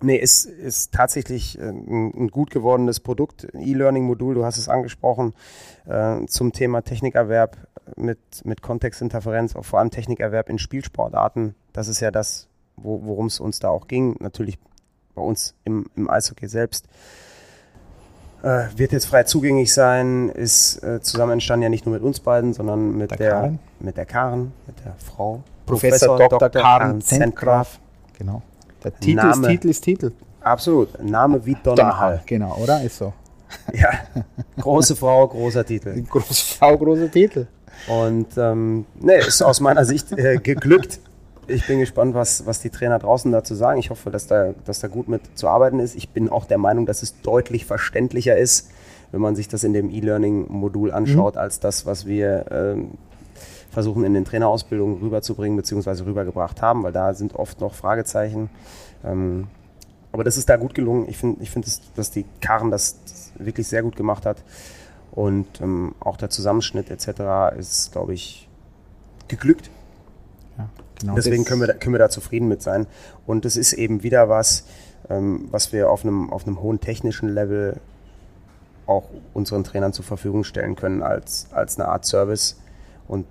Nee, ist, ist tatsächlich äh, ein, ein gut gewordenes Produkt. E-Learning-Modul, du hast es angesprochen, äh, zum Thema Technikerwerb mit, mit Kontextinterferenz, auch vor allem Technikerwerb in Spielsportarten. Das ist ja das, wo, worum es uns da auch ging. Natürlich bei uns im, im Eishockey selbst. Äh, wird jetzt frei zugänglich sein, ist äh, zusammen entstanden ja nicht nur mit uns beiden, sondern mit der, der mit der Karen, mit der Frau. Professor, Professor Dr. Dr. Karen Zentgraf. Genau. Der Titel Name, ist Titel ist Titel. Absolut. Name wie Donnerhall. Genau, oder? Ist so. Ja. Große Frau, großer Titel. Große Frau, großer Titel. Und ähm, ne, ist aus meiner Sicht äh, geglückt. Ich bin gespannt, was, was die Trainer draußen dazu sagen. Ich hoffe, dass da, dass da gut mit zu arbeiten ist. Ich bin auch der Meinung, dass es deutlich verständlicher ist, wenn man sich das in dem E-Learning-Modul anschaut, mhm. als das, was wir ähm, versuchen in den Trainerausbildungen rüberzubringen bzw. rübergebracht haben, weil da sind oft noch Fragezeichen. Ähm, aber das ist da gut gelungen. Ich finde, ich find, dass die Karen das wirklich sehr gut gemacht hat. Und ähm, auch der Zusammenschnitt etc. ist, glaube ich, geglückt. Ja, genau Deswegen können wir, da, können wir da zufrieden mit sein. Und es ist eben wieder was, ähm, was wir auf einem, auf einem hohen technischen Level auch unseren Trainern zur Verfügung stellen können als, als eine Art Service. Und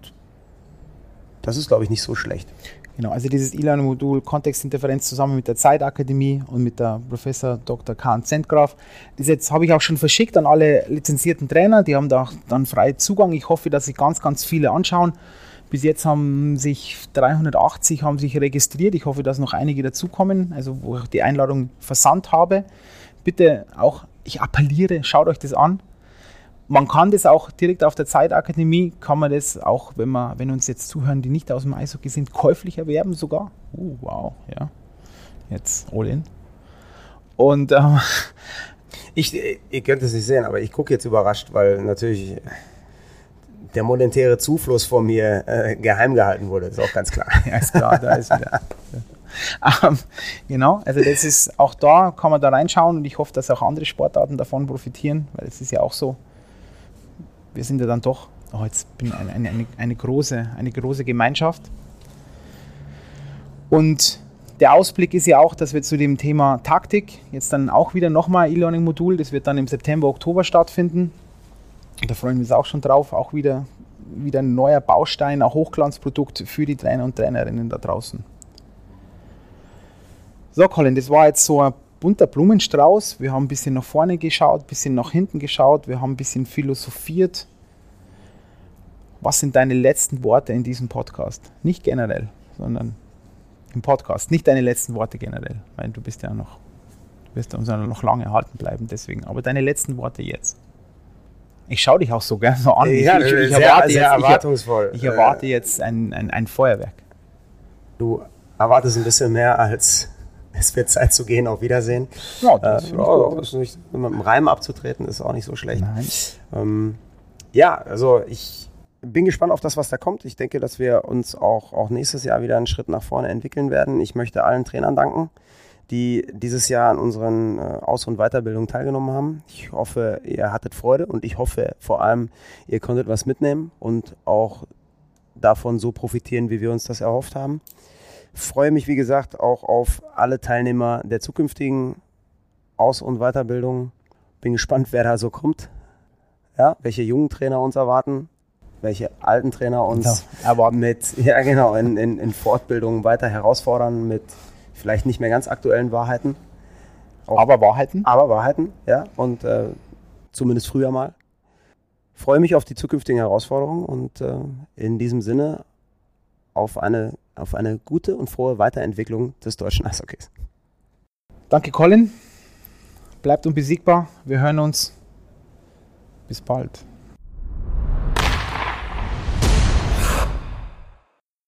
das ist, glaube ich, nicht so schlecht. Genau, also dieses E-Learning-Modul Kontextinterferenz zusammen mit der Zeitakademie und mit der Professor Dr. Kahn Zentgraf. Das jetzt habe ich auch schon verschickt an alle lizenzierten Trainer, die haben da dann frei Zugang. Ich hoffe, dass sich ganz, ganz viele anschauen. Bis jetzt haben sich 380 haben sich registriert. Ich hoffe, dass noch einige dazukommen, also wo ich die Einladung versandt habe. Bitte auch, ich appelliere, schaut euch das an man kann das auch direkt auf der Zeitakademie, kann man das auch, wenn man, wenn uns jetzt zuhören, die nicht aus dem Eishockey sind, käuflich erwerben sogar. Uh, wow, ja. Jetzt all in. Und ähm, ich, ihr könnt es nicht sehen, aber ich gucke jetzt überrascht, weil natürlich der monetäre Zufluss von mir äh, geheim gehalten wurde, ist auch ganz klar. ja, ist klar, da ist wieder. ähm, genau, also das ist auch da, kann man da reinschauen und ich hoffe, dass auch andere Sportarten davon profitieren, weil es ist ja auch so, wir sind ja dann doch, oh, jetzt bin eine, eine, eine, eine, große, eine große Gemeinschaft. Und der Ausblick ist ja auch, dass wir zu dem Thema Taktik jetzt dann auch wieder nochmal E-Learning-Modul, das wird dann im September, Oktober stattfinden. Da freuen wir uns auch schon drauf, auch wieder, wieder ein neuer Baustein, ein Hochglanzprodukt für die Trainer und Trainerinnen da draußen. So, Colin, das war jetzt so ein bunter Blumenstrauß. Wir haben ein bisschen nach vorne geschaut, ein bisschen nach hinten geschaut, wir haben ein bisschen philosophiert. Was sind deine letzten Worte in diesem Podcast? Nicht generell, sondern im Podcast. Nicht deine letzten Worte generell, weil du bist ja noch, du wirst uns ja noch lange erhalten bleiben, deswegen. Aber deine letzten Worte jetzt. Ich schaue dich auch so gerne so an. Ja, ich, ich, ich, sehr, erwarte, sehr jetzt, erwartungsvoll. ich erwarte jetzt ein, ein, ein Feuerwerk. Du erwartest ein bisschen mehr als es wird Zeit zu gehen, auf Wiedersehen. Ja, das äh, ja, ist nicht, mit dem Reim abzutreten ist auch nicht so schlecht. Ähm, ja, also ich bin gespannt auf das, was da kommt. Ich denke, dass wir uns auch, auch nächstes Jahr wieder einen Schritt nach vorne entwickeln werden. Ich möchte allen Trainern danken, die dieses Jahr an unseren äh, Aus- und Weiterbildungen teilgenommen haben. Ich hoffe, ihr hattet Freude und ich hoffe vor allem, ihr konntet was mitnehmen und auch davon so profitieren, wie wir uns das erhofft haben. Freue mich, wie gesagt, auch auf alle Teilnehmer der zukünftigen Aus- und Weiterbildung. Bin gespannt, wer da so kommt. Ja, welche jungen Trainer uns erwarten, welche alten Trainer uns ja, mit, ja genau, in, in, in Fortbildungen weiter herausfordern mit vielleicht nicht mehr ganz aktuellen Wahrheiten. Auch, aber Wahrheiten? Aber Wahrheiten, ja. Und äh, zumindest früher mal. Freue mich auf die zukünftigen Herausforderungen und äh, in diesem Sinne auf eine auf eine gute und frohe Weiterentwicklung des deutschen Eishockeys. Danke, Colin. Bleibt unbesiegbar. Wir hören uns. Bis bald.